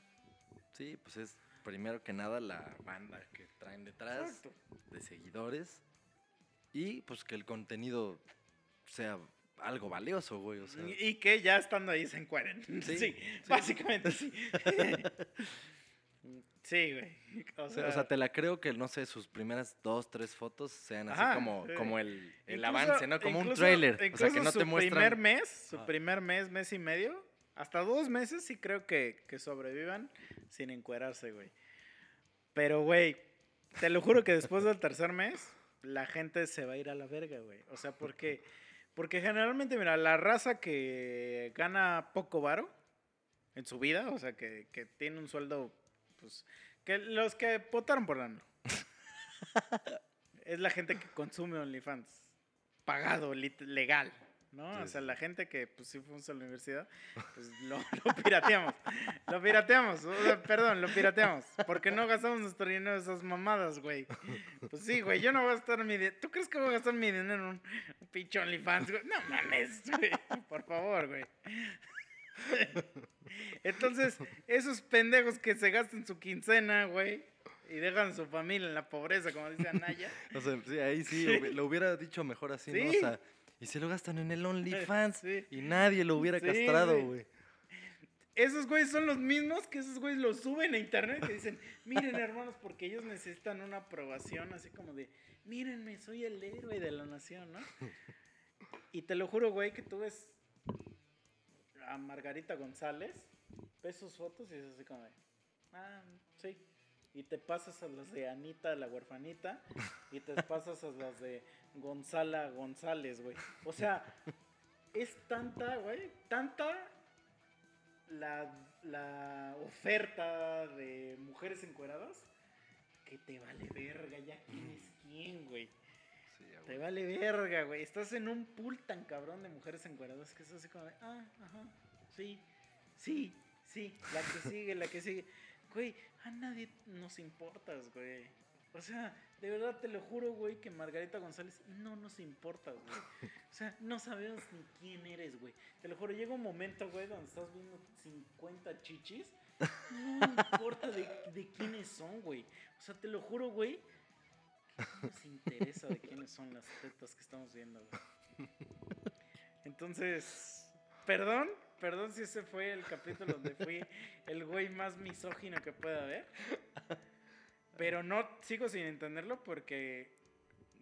Sí, pues es primero que nada la banda que traen detrás Exacto. de seguidores y pues que el contenido sea algo valioso, güey. O sea, Y que ya estando ahí se encueren. Sí, Sí, básicamente sí. sí, güey. O sea, sea, o sea, te la creo que, no sé, sus primeras dos, tres fotos sean así Ajá, como, sí. como el, el incluso- avance, ¿no? Como un trailer. O sea, que no su te muestran. primer mes, su Ah. primer mes, mes y medio, hasta dos meses sí creo que, que sobrevivan sin encuerarse, güey. Pero, güey, te lo juro que después del tercer mes, la gente se va a ir a la verga, güey. O sea, porque, porque generalmente, mira, la raza que gana poco varo en su vida, o sea, que, que tiene un sueldo, pues, que los que votaron por AMLO. es la gente que consume OnlyFans. Pagado, legal. ¿No? Sí, o sea, la gente que pues sí fuimos a la universidad, pues lo, lo pirateamos. Lo pirateamos. o sea, perdón, lo pirateamos. Porque no gastamos nuestro dinero en esas mamadas, güey. Pues sí, güey, yo no voy a gastar mi dinero. ¿Tú crees que voy a gastar mi dinero en un, un pinche OnlyFans, güey? No mames, güey. Por favor, güey. Entonces, esos pendejos que se gastan su quincena, güey, y dejan a su familia en la pobreza, como dice Anaya. O sea, sí, ahí sí, lo hubiera dicho mejor así, ¿no? O sea, y se lo gastan en el OnlyFans. Sí. Y nadie lo hubiera Sí, castrado, güey. Esos güeyes son los mismos que esos güeyes los suben a internet que dicen, miren hermanos, porque ellos necesitan una aprobación así como de, mírenme, soy el héroe de la nación, ¿no? Y te lo juro, güey, que tú ves a Margarita González, ves sus fotos y es así como de, ah, sí. Y te pasas a las de Anita, la huerfanita, y te pasas a las de Gonzala González, güey. O sea, es tanta, güey, tanta la, la oferta de mujeres encueradas que te vale verga ya quién es quién, güey. Sí, Te vale verga, güey. Estás en un pool tan cabrón de mujeres encueradas que es así como de, ah, ajá, sí, sí, sí, la que sigue, la que sigue. Güey, a nadie nos importas, güey. O sea, de verdad te lo juro, güey, que Margarita González no nos importa, güey. O sea, no sabemos ni quién eres, güey. Te lo juro, llega un momento, güey, donde estás viendo 50 chichis. No importa de, quiénes son, güey. O sea, te lo juro, güey, no nos interesa de quiénes son las tetas que estamos viendo, güey. Entonces, perdón, perdón si ese fue el capítulo donde fui el güey más misógino que pueda haber. Pero no sigo sin entenderlo porque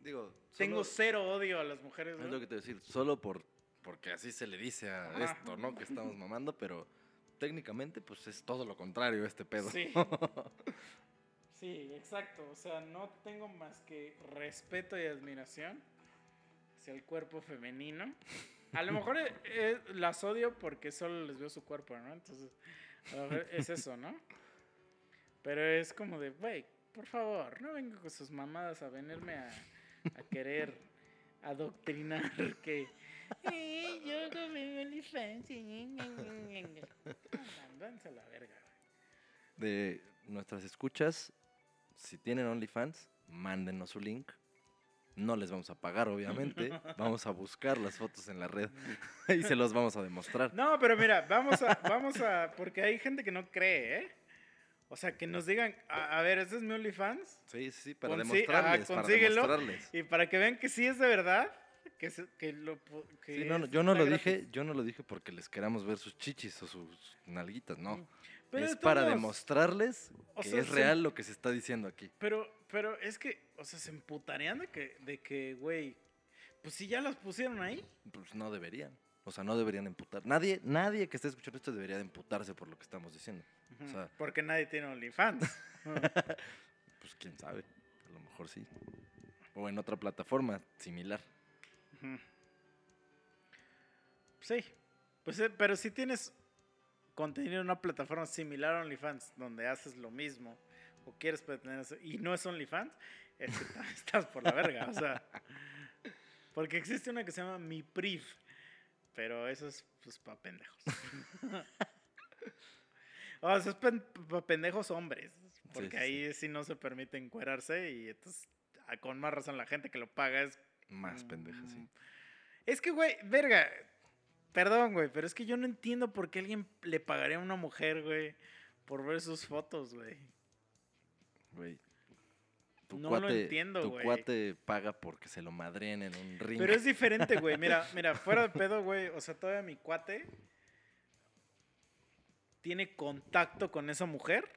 Digo, tengo cero odio a las mujeres, Es güey. lo que te voy a decir, solo por, porque así se le dice a esto, ¿no? Que estamos mamando, pero técnicamente, pues es todo lo contrario este pedo. Sí. Sí, exacto. O sea, no tengo más que respeto y admiración hacia el cuerpo femenino. A lo mejor eh, eh, las odio porque solo les veo su cuerpo, ¿no? Entonces, es eso, ¿no? Pero es como de, güey, por favor, no venga con sus mamadas a venirme a, querer adoctrinar que... "Eh, yo con mi OnlyFans, eh, ñe, ñe, ñe, ñe". No, Váyanse a la verga. De nuestras escuchas, si tienen OnlyFans, mándenos su link. No les vamos a pagar, obviamente. Vamos a buscar las fotos en la red y se los vamos a demostrar. No, pero mira, vamos a, vamos a, porque hay gente que no cree, ¿eh? O sea, que nos digan, a, a ver, este es mi OnlyFans, Sí, sí, sí, para Consi- demostrarles. ajá, para demostrarles. y para que vean que sí es de verdad, que, se- que lo... Que Sí, no, yo no lo dije, yo no lo dije porque les queramos ver sus chichis o sus nalguitas, no. Mm. Pero es para demostrarles o que sea, es se- real lo que se está diciendo aquí. Pero, pero es que, o sea, se emputarían de que, de que, güey, pues si ya las pusieron ahí. Pues no deberían. O sea, no deberían emputar. Nadie, nadie que esté escuchando esto debería de emputarse por lo que estamos diciendo. Sea- porque nadie tiene OnlyFans. Ujú. Pues quién sabe. A lo mejor sí. O en otra plataforma similar. Sí, pues, eh, pero si tienes contenido en una plataforma similar a OnlyFans, donde haces lo mismo, o quieres pretender eso, y no es OnlyFans, es que ta- estás por la verga, o sea. Porque existe una que se llama Mi Priv, pero eso es pues para pendejos. o sea, es para pendejos hombres, porque sí, ahí sí no se permite encuerarse y entonces con más razón la gente que lo paga es Más pendeja, sí. Es que, güey, verga. Perdón, güey, pero es que yo no entiendo por qué alguien le pagaría a una mujer, güey, por ver sus fotos, güey. Güey. tu No lo entiendo, tu güey. cuate paga porque se lo madreen en un ring. Pero es diferente, güey. Mira, mira, fuera de pedo, güey. O sea, todavía mi cuate tiene contacto con esa mujer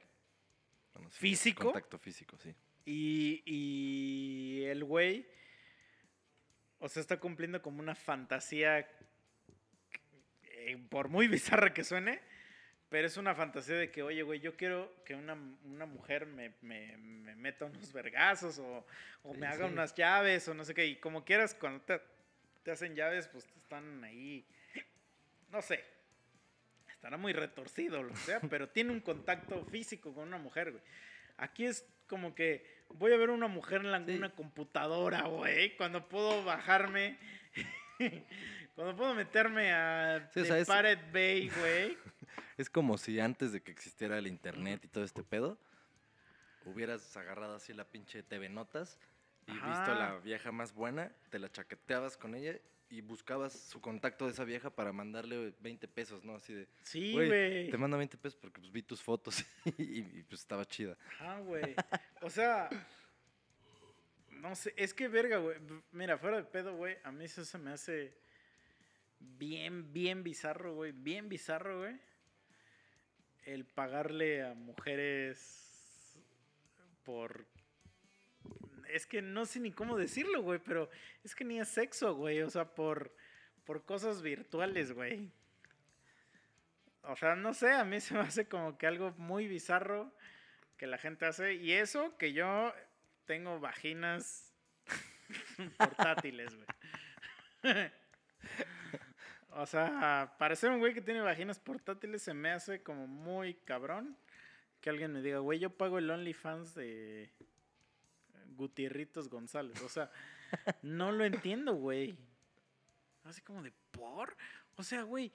Bueno, sí, físico. Contacto físico, sí. y, y el güey, o sea, está cumpliendo como una fantasía, eh, por muy bizarra que suene, pero es una fantasía de que, oye, güey, yo quiero que una, una mujer me, me- me meta unos vergazos o, o Sí, me haga sí. unas llaves o no sé qué. Y como quieras, cuando te, te hacen llaves, pues te están ahí, no sé. Estará muy retorcido, lo sea, pero tiene un contacto físico con una mujer, güey. Aquí es como que voy a ver una mujer en la, Sí. una computadora, güey, cuando puedo bajarme, cuando puedo meterme a Sí, o The sea, es- Pirate Bay, güey. Es como si antes de que existiera el internet y todo este pedo, hubieras agarrado así la pinche TV Notas y visto a la vieja más buena, te la chaqueteabas con ella y buscabas su contacto de esa vieja para mandarle 20 pesos, ¿no? Así de, Sí, güey, te mando 20 pesos porque pues vi tus fotos y, y, pues estaba chida. Ajá, güey. O sea, no sé, es que verga, güey. Mira, fuera de pedo, güey, a mí eso se me hace bien, bien bizarro, güey. Bien bizarro, güey. El pagarle a mujeres por... Es que no sé ni cómo decirlo, güey, pero es que ni es sexo, güey. O sea, por, por cosas virtuales, güey. O sea, no sé, a mí se me hace como que algo muy bizarro que la gente hace. Y eso que yo tengo vaginas portátiles, güey. o sea, para ser un güey que tiene vaginas portátiles se me hace como muy cabrón que alguien me diga, güey, yo pago el OnlyFans de Gutierritos González. O sea, no lo entiendo, güey. Así como de por. O sea, güey,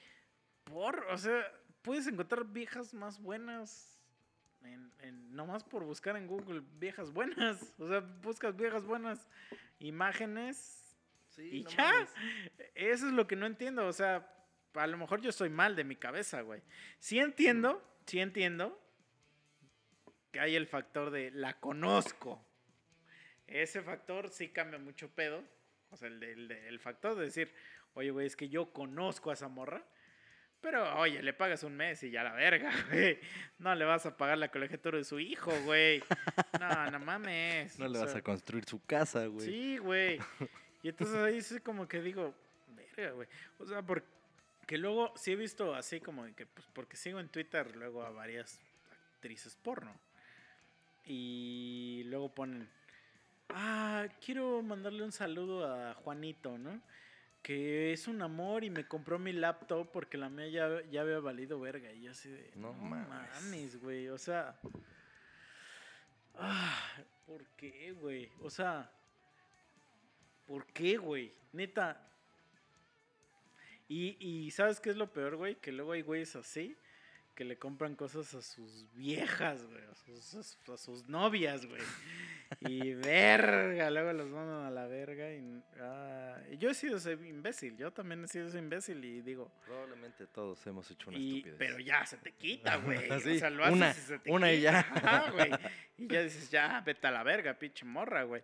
por. O sea, puedes encontrar viejas más buenas. En, en- nomás por buscar en Google viejas buenas. O sea, buscas viejas buenas imágenes y ya. Eso es lo que no entiendo. O sea, a lo mejor yo estoy mal de mi cabeza, güey. Sí entiendo, sí entiendo que hay el factor de la conozco. Ese factor sí cambia mucho pedo. O sea, el, de- el el factor de decir, oye, güey, es que yo conozco a esa morra. Pero, oye, le pagas un mes y ya la verga, güey. No le vas a pagar la colegiatura de su hijo, güey. No, no mames. No O le vas a construir su casa, güey. Sí, güey. Y entonces ahí sí como que digo, verga, güey. O sea, porque luego sí he visto así como que, pues porque sigo en Twitter luego a varias actrices porno. Y luego ponen, ah, quiero mandarle un saludo a Juanito, ¿no? Que es un amor y me compró mi laptop porque la mía ya, ya había valido verga. Y yo así de, No no, mames, güey. O sea, ah, ¿por qué, güey? O sea, ¿por qué, güey? Neta. Y, y ¿sabes qué es lo peor, güey? Que luego hay güeyes así que le compran cosas a sus viejas, güey, a sus, a sus- a sus novias, güey. Y verga, luego los mandan a la verga. Y, ah, yo he sido ese imbécil, yo también he sido ese imbécil y digo, Probablemente todos hemos hecho una y- estupidez. pero ya se te quita, güey. Sí, o sea, lo haces una- y se te una y ya. Güey. Y ya dices, ya, vete a la verga, pinche morra, güey.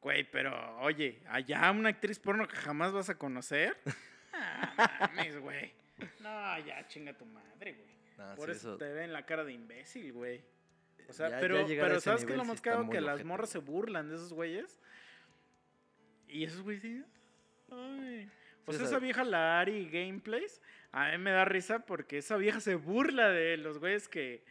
Güey, pero oye, allá una actriz porno que jamás vas a conocer. Ah, mames, güey. No, ya chinga tu madre, güey. No, Por sí, eso, eso- te ven la cara de imbécil, güey. O sea, ya- pero, ¿sabes qué lo más caro? Que las morras se burlan de esos güeyes. Y esos güeyes dicen, ay. O sea, esa vieja, la Ari Gameplays, a mí me da risa porque esa vieja se burla de los güeyes que,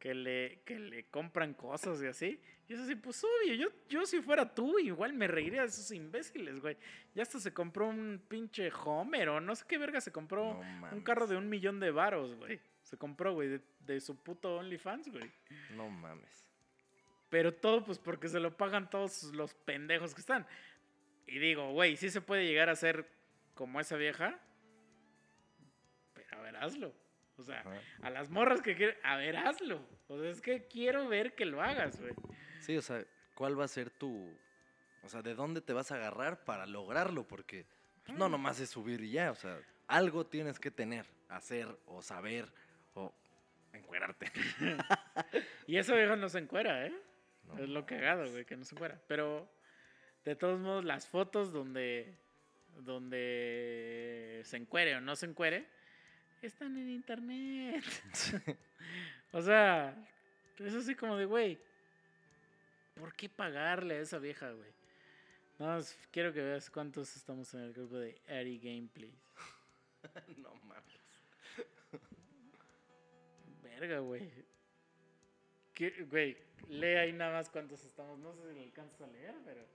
que, le, que le compran cosas y así. Y es así, pues obvio, yo, yo si fuera tú, igual me reiría de esos imbéciles, güey. Ya hasta se compró un pinche Homer o no sé qué verga se compró. No un carro de un millón de varos, güey. Se compró, güey, de, de su puto OnlyFans, güey. No mames. Pero todo, pues, porque se lo pagan todos los pendejos que están. Y digo, güey, sí se puede llegar a ser como esa vieja. Pero a ver, hazlo. O sea, a las morras que quieren, a ver, hazlo. O sea, es que quiero ver que lo hagas, güey. Sí, o sea, ¿cuál va a ser tu... O sea, ¿de dónde te vas a agarrar para lograrlo? Porque pues, no Mm. nomás es subir y ya, o sea, algo tienes que tener, hacer o saber o encuerarte. Y esa vieja no se encuera, ¿eh? No. Es lo cagado, güey, que no se encuera. Pero, de todos modos, las fotos donde, donde se encuere o no se encuere, están en internet. o sea, es así como de, güey, ¿por qué pagarle a esa vieja, güey? No, quiero que veas cuántos estamos en el grupo de Ari Gameplays. no mames. Verga, güey. ¿Qué- Güey, lee ahí nada más cuántos estamos. No sé si lo alcanzas a leer, pero.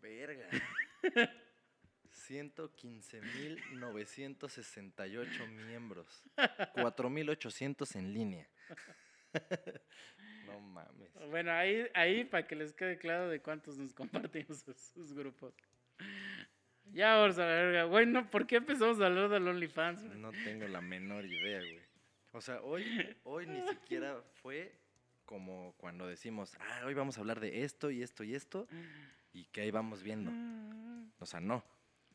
Verga. 115.968 miembros. 4.800 en línea. no mames. Bueno, ahí, ahí para que les quede claro de cuántos nos compartimos sus, sus grupos. Ya, vamos a ver, verga. Güey, no, ¿por qué empezamos a hablar del OnlyFans? güey? No tengo la menor idea, güey. O sea, hoy, hoy ni siquiera fue como cuando decimos, ah, hoy vamos a hablar de esto y esto y esto, y que ahí vamos viendo. O sea, no.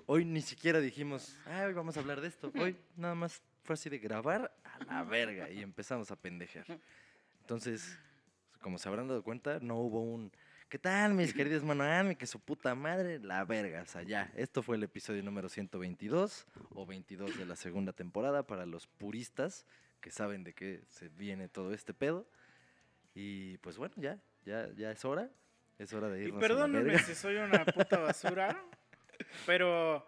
Hoy ni siquiera dijimos, ah, hoy vamos a hablar de esto. Hoy nada más fue así de grabar a la verga y empezamos a pendejear. Entonces, como se habrán dado cuenta, no hubo un, ¿qué tal, mis queridos manoami? Que su puta madre, la verga. O sea, ya, esto fue el episodio número 122 o 22 de la segunda temporada para los puristas que saben de qué se viene todo este pedo. Y pues bueno, ya, ya, ya es hora. Es hora de Y irnos a la perdónenme si soy una puta basura, pero.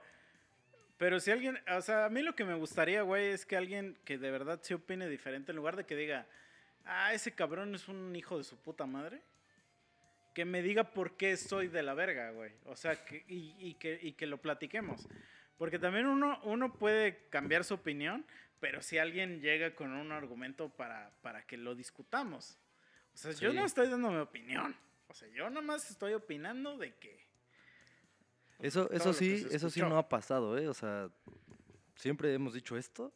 Pero si alguien. O sea, a mí lo que me gustaría, güey, es que alguien que de verdad se opine diferente, en lugar de que diga, ah, ese cabrón es un hijo de su puta madre, que me diga por qué soy de la verga, güey. O sea, que, y, y que, y que lo platiquemos. Porque también uno, uno puede cambiar su opinión, pero si alguien llega con un argumento para, para que lo discutamos. O sea, yo Sí. no estoy dando mi opinión. O sea, yo nomás estoy opinando de que. Eso, eso sí, eso sí no ha pasado, ¿eh? O sea, siempre hemos dicho esto.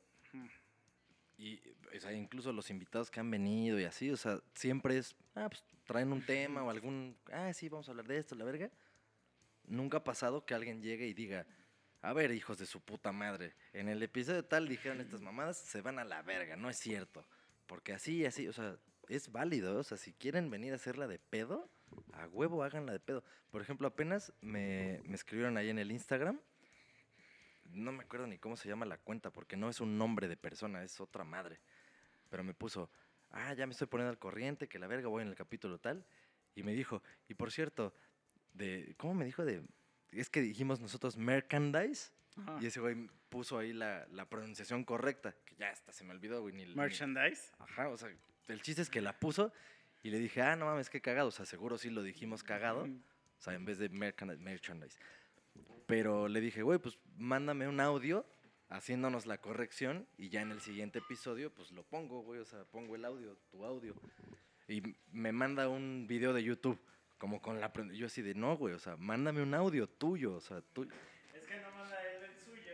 Y, o sea, incluso los invitados que han venido y así, o sea, siempre es, ah, pues traen un tema o algún, ah, sí, vamos a hablar de esto, la verga. Nunca ha pasado que alguien llegue y diga, a ver, hijos de su puta madre, en el episodio tal dijeron estas mamadas, se van a la verga, no es cierto. Porque así así, o sea, es válido, o sea, si quieren venir a hacerla de pedo, a huevo háganla de pedo. Por ejemplo, apenas me, me escribieron ahí en el Instagram, no me acuerdo ni cómo se llama la cuenta, porque no es un nombre de persona, es otra madre. Pero me puso, ah, ya me estoy poniendo al corriente, que la verga voy en el capítulo tal. Y me dijo, y por cierto, de, ¿cómo me dijo? de Es que dijimos nosotros merchandise. Ajá. Y ese güey puso ahí la, la pronunciación correcta, que ya hasta se me olvidó, güey. Ni, ni- Merchandise. Ajá, o sea, el chiste es que la puso y le dije, ah, no mames, qué cagado. O sea, seguro sí lo dijimos cagado. O sea, en vez de merchan- merchandise. Pero le dije, güey, pues mándame un audio haciéndonos la corrección y ya en el siguiente episodio, pues lo pongo, güey. O sea, pongo el audio, tu audio. Y me manda un video de YouTube, como con la... Yo así de, no, güey, o sea, mándame un audio tuyo, o sea, tú... Es que no manda él el suyo.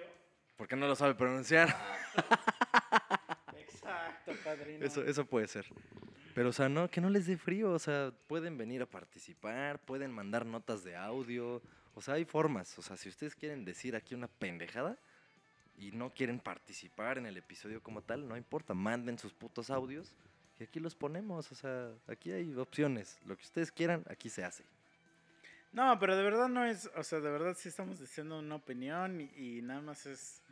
¿Por qué no lo sabe pronunciar? Exacto, padrino. Eso, eso puede ser. Pero, o sea, no, que no les dé frío. O sea, pueden venir a participar, pueden mandar notas de audio. O sea, hay formas. O sea, si ustedes quieren decir aquí una pendejada y no quieren participar en el episodio como tal, no importa. Manden sus putos audios y aquí los ponemos. O sea, aquí hay opciones. Lo que ustedes quieran, aquí se hace. No, pero de verdad no es, o sea, de verdad sí estamos diciendo una opinión y, nada más es,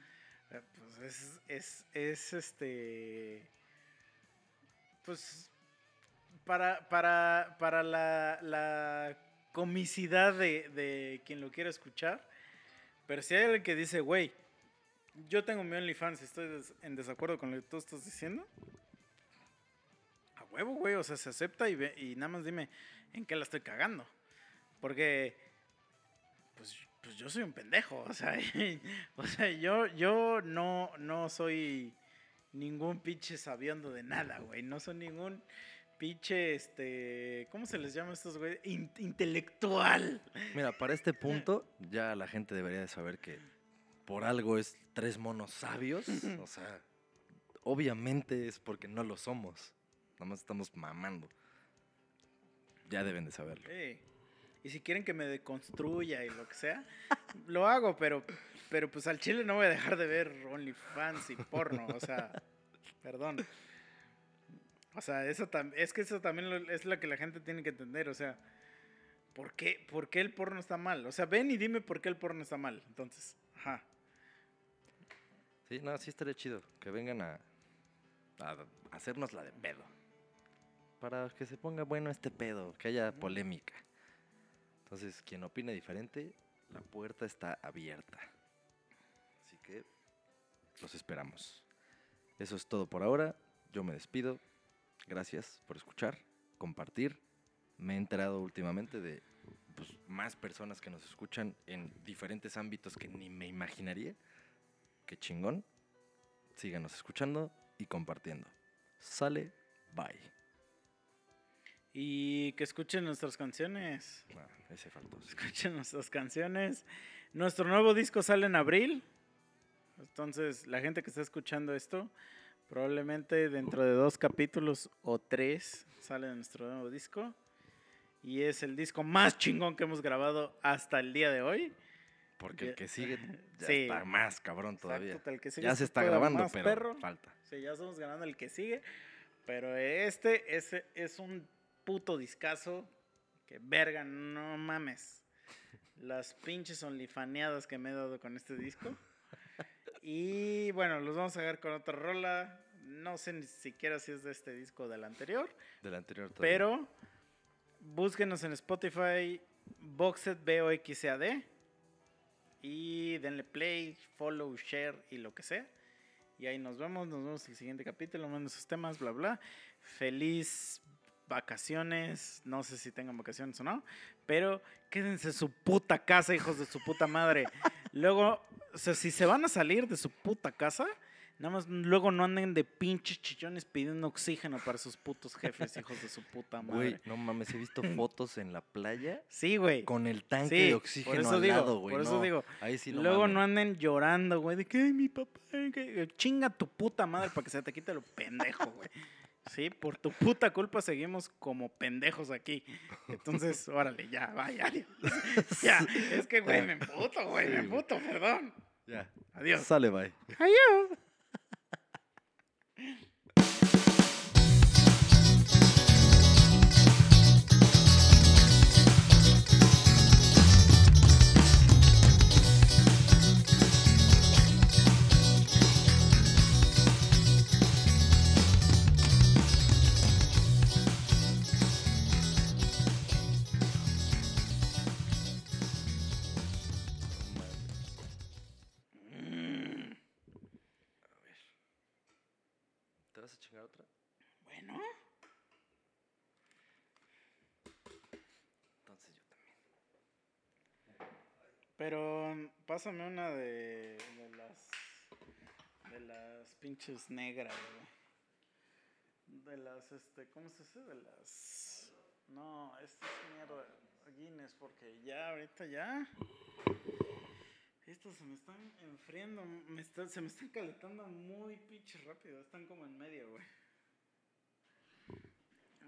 eh, pues es, es, es este, pues para, para, para la, la comicidad de, de quien lo quiera escuchar, pero si hay alguien que dice, güey, yo tengo mi OnlyFans estoy des- en desacuerdo con lo que tú estás diciendo, a huevo, güey, o sea, se acepta y nada más dime en qué la estoy cagando. Porque, pues, pues yo soy un pendejo, o sea, o sea yo, yo no, no soy ningún pinche sabiendo de nada, güey. No soy ningún pinche, este, ¿cómo se les llama a estos güey? In- intelectual. Mira, para este punto, ya la gente debería de saber que por algo es tres monos sabios. O sea, obviamente es porque no lo somos. Nada más estamos mamando. Ya deben de saberlo. Sí. Y si quieren que me deconstruya y lo que sea, lo hago, pero, pero pues al chile no voy a dejar de ver OnlyFans y porno, o sea, perdón. O sea, eso es que eso también lo- es lo que la gente tiene que entender. O sea, ¿por qué, ¿por qué el porno está mal? O sea, ven y dime por qué el porno está mal. Entonces, ajá. Sí, no, sí estaría chido que vengan a, a hacernos la de pedo. Para que se ponga bueno este pedo, que haya polémica. Entonces, quien opine diferente, la puerta está abierta. Así que los esperamos. Eso es todo por ahora. Yo me despido. Gracias por escuchar, compartir. Me he enterado últimamente de pues, más personas que nos escuchan en diferentes ámbitos que ni me imaginaría. Qué chingón. Síganos escuchando y compartiendo. Sale, bye. Y que escuchen nuestras canciones. Ah, ese faltó. Escuchen nuestras canciones. Nuestro nuevo disco sale en abril. Entonces, la gente que está escuchando esto, probablemente dentro de dos capítulos o tres sale nuestro nuevo disco. Y es el disco más chingón que hemos grabado hasta el día de hoy. Porque el que sigue ya Sí. está más cabrón todavía. Exacto, el que sigue Ya se está grabando, pero perro. falta. Sí, ya estamos ganando el que sigue. Pero este es, es un puto discazo. Que verga, no mames. Las pinches onlifaneadas que me he dado con este disco. Y bueno, los vamos a ver con otra rola. No sé ni siquiera si es de este disco o del anterior. Del anterior todavía. Pero búsquenos en Spotify, Boxed BOXAD. Y denle play, follow, share y lo que sea. Y ahí nos vemos, nos vemos en el siguiente capítulo, manden sus temas, bla, bla. Feliz vacaciones, no sé si tengan vacaciones o no, pero quédense en su puta casa, hijos de su puta madre. Luego, o sea, si se van a salir de su puta casa, nada más luego no anden de pinches chillones pidiendo oxígeno para sus putos jefes, hijos de su puta madre. Güey, no mames, he visto fotos en la playa Sí, güey. con el tanque Sí, de oxígeno al digo, lado, güey. por eso no, digo. Ahí sí no Luego mames. no anden llorando, güey, de que "Ay, mi papá, que chinga tu puta madre para que se te quite lo pendejo, güey. Sí, por tu puta culpa seguimos como pendejos aquí. Entonces, órale, ya, vaya. adiós. ya, es que, güey, me emputo, güey, me emputo, perdón. Ya. Adiós. Sale, bye. Adiós. pásame una de, las de las pinches negras, güey. De las, este, ¿cómo se dice? De las... No, esta es mierda. Guinness, porque ya, ahorita ya... Estos se me están enfriando, me está- se me están calentando muy pinche rápido. Están como en medio, güey.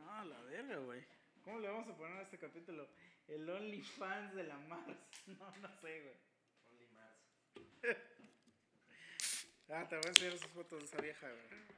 Ah, la verga, güey. ¿Cómo le vamos a poner a este capítulo? El OnlyFans de la Mars. No, no sé, güey. Ah, te voy a enseñar esas fotos de esa vieja, güey.